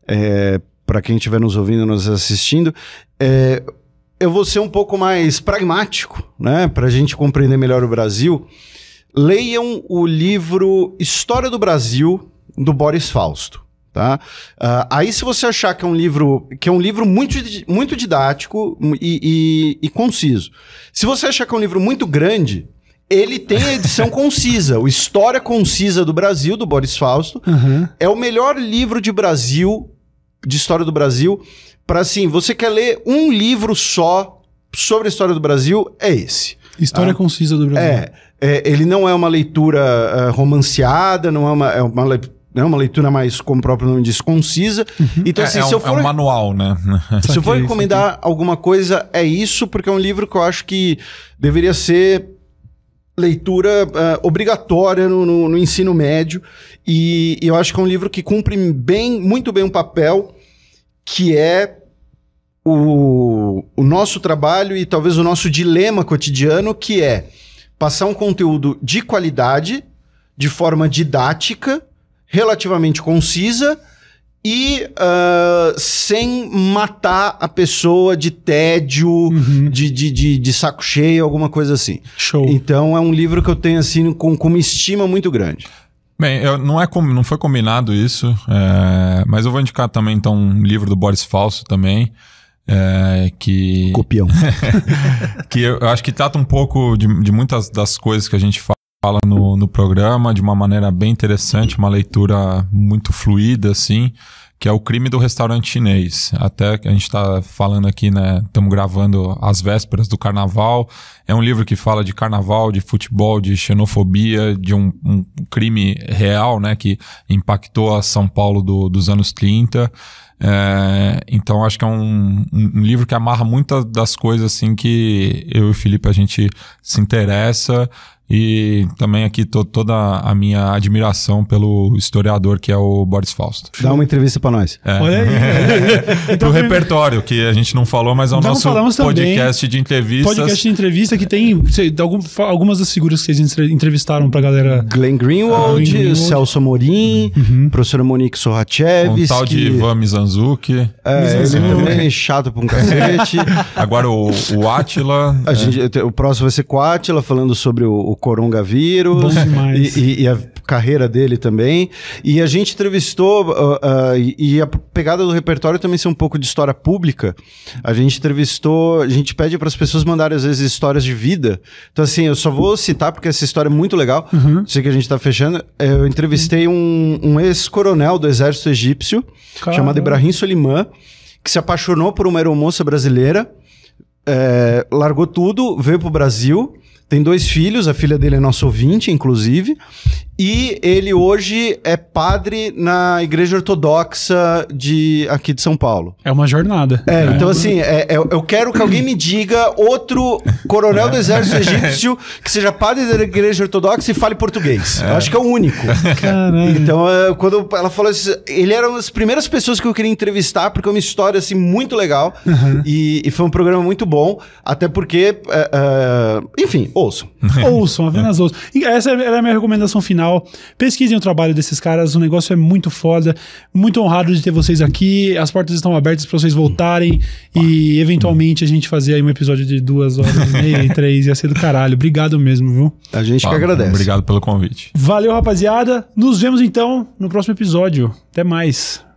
é, para quem estiver nos ouvindo, nos assistindo, é, eu vou ser um pouco mais pragmático, né? Para a gente compreender melhor o Brasil. Leiam o livro História do Brasil do Boris Fausto. Tá? Ah, aí, se você achar que é um livro que é um livro muito, muito didático e, e- e conciso, se você achar que é um livro muito grande, ele tem a edição (laughs) concisa, o História Concisa do Brasil, do Boris Fausto. Aham. É o melhor livro de Brasil, de história do Brasil, para assim, você quer ler um livro só sobre a história do Brasil, é esse. História Ah. concisa do Brasil. É, é, ele não é uma leitura ah, romanceada, não é uma, é uma, é uma leitura mais, como o próprio nome diz, concisa. Então, É, assim, é se um, eu for é um manual, né? (laughs) se eu for recomendar alguma coisa, é isso, porque é um livro que eu acho que deveria ser leitura ah, obrigatória no, no- no ensino médio. E, e eu acho que é um livro que cumpre bem, muito bem um papel que é o, o nosso trabalho e talvez o nosso dilema cotidiano, que é passar um conteúdo de qualidade, de forma didática, relativamente concisa e ah, sem matar a pessoa de tédio, Uhum. de, de, de, de saco cheio, alguma coisa assim. Show. Então é um livro que eu tenho assim com, com uma estima muito grande. Bem, eu- não, é com- não foi combinado isso, é, mas eu vou indicar também então um livro do Boris Falso também, é, que, Copião. (laughs) que eu eu acho que trata um pouco de, de muitas das coisas que a gente fa- fala no, no programa de uma maneira bem interessante, uma leitura muito fluida, assim, que é o crime do restaurante chinês. Até a gente está falando aqui, né? Estamos gravando às vésperas do carnaval. É um livro que fala de carnaval, de futebol, de xenofobia, de um, um crime real, né? Que impactou a São Paulo do- dos anos 30. É, então acho que é um- um livro que amarra muitas das coisas assim que eu e o Felipe a gente se interessa e também aqui to, toda a minha admiração pelo historiador que é o Boris Fausto. Dá uma entrevista pra nós. É. Olha aí. aí. (laughs) Pro repertório, que a gente não falou, mas é o Então, nosso falamos também. podcast de entrevistas. Podcast de entrevista que tem sei, algumas das figuras que vocês entre- entrevistaram pra galera. Glenn Greenwald, Glenn Greenwald. Celso Amorim, professora Monique Um Sorrachevski. tal de Ivan Mizanzuki. É, ele Mizanzuki. também é chato pra um cacete. (laughs) Agora o, o Atila. A gente, o próximo vai ser com a Atila, falando sobre o, o coronavírus. E, e- e a carreira dele também. E a gente entrevistou, ah, ah, e, a pegada do repertório também ser um pouco de história pública. A gente entrevistou, a gente pede para as pessoas mandarem às vezes histórias de vida. Então, assim, eu só vou citar porque essa história é muito legal. Uhum. Sei que a gente tá fechando. Eu entrevistei um, um ex-coronel do exército egípcio, Caramba. chamado Ibrahim Soliman, que se apaixonou por uma aeromoça brasileira é, largou tudo, veio pro Brasil. Tem dois filhos, a filha dele é nosso ouvinte, inclusive. E ele hoje é padre na igreja ortodoxa de aqui de São Paulo. É uma jornada. É, então assim, é- é- eu quero que alguém me diga outro coronel do exército egípcio que seja padre da igreja ortodoxa e fale português. Eu acho que é o único. Caralho. Então, é, quando ela falou isso, ele era uma das primeiras pessoas que eu queria entrevistar, porque é uma história, assim, muito legal. E, e foi um programa muito bom, até porque, é, é, enfim, ouçam. (laughs) Ouçam, apenas ouçam. E essa era a minha recomendação final. Pesquisem o trabalho desses caras, o negócio é muito foda. Muito honrado de ter vocês aqui. As portas estão abertas para vocês voltarem e eventualmente a gente fazer aí um episódio de duas horas e meia, (laughs) três. Ia ser do caralho. Obrigado mesmo, viu? A gente que agradece. Obrigado pelo convite. Valeu, rapaziada. Nos vemos então no próximo episódio. Até mais.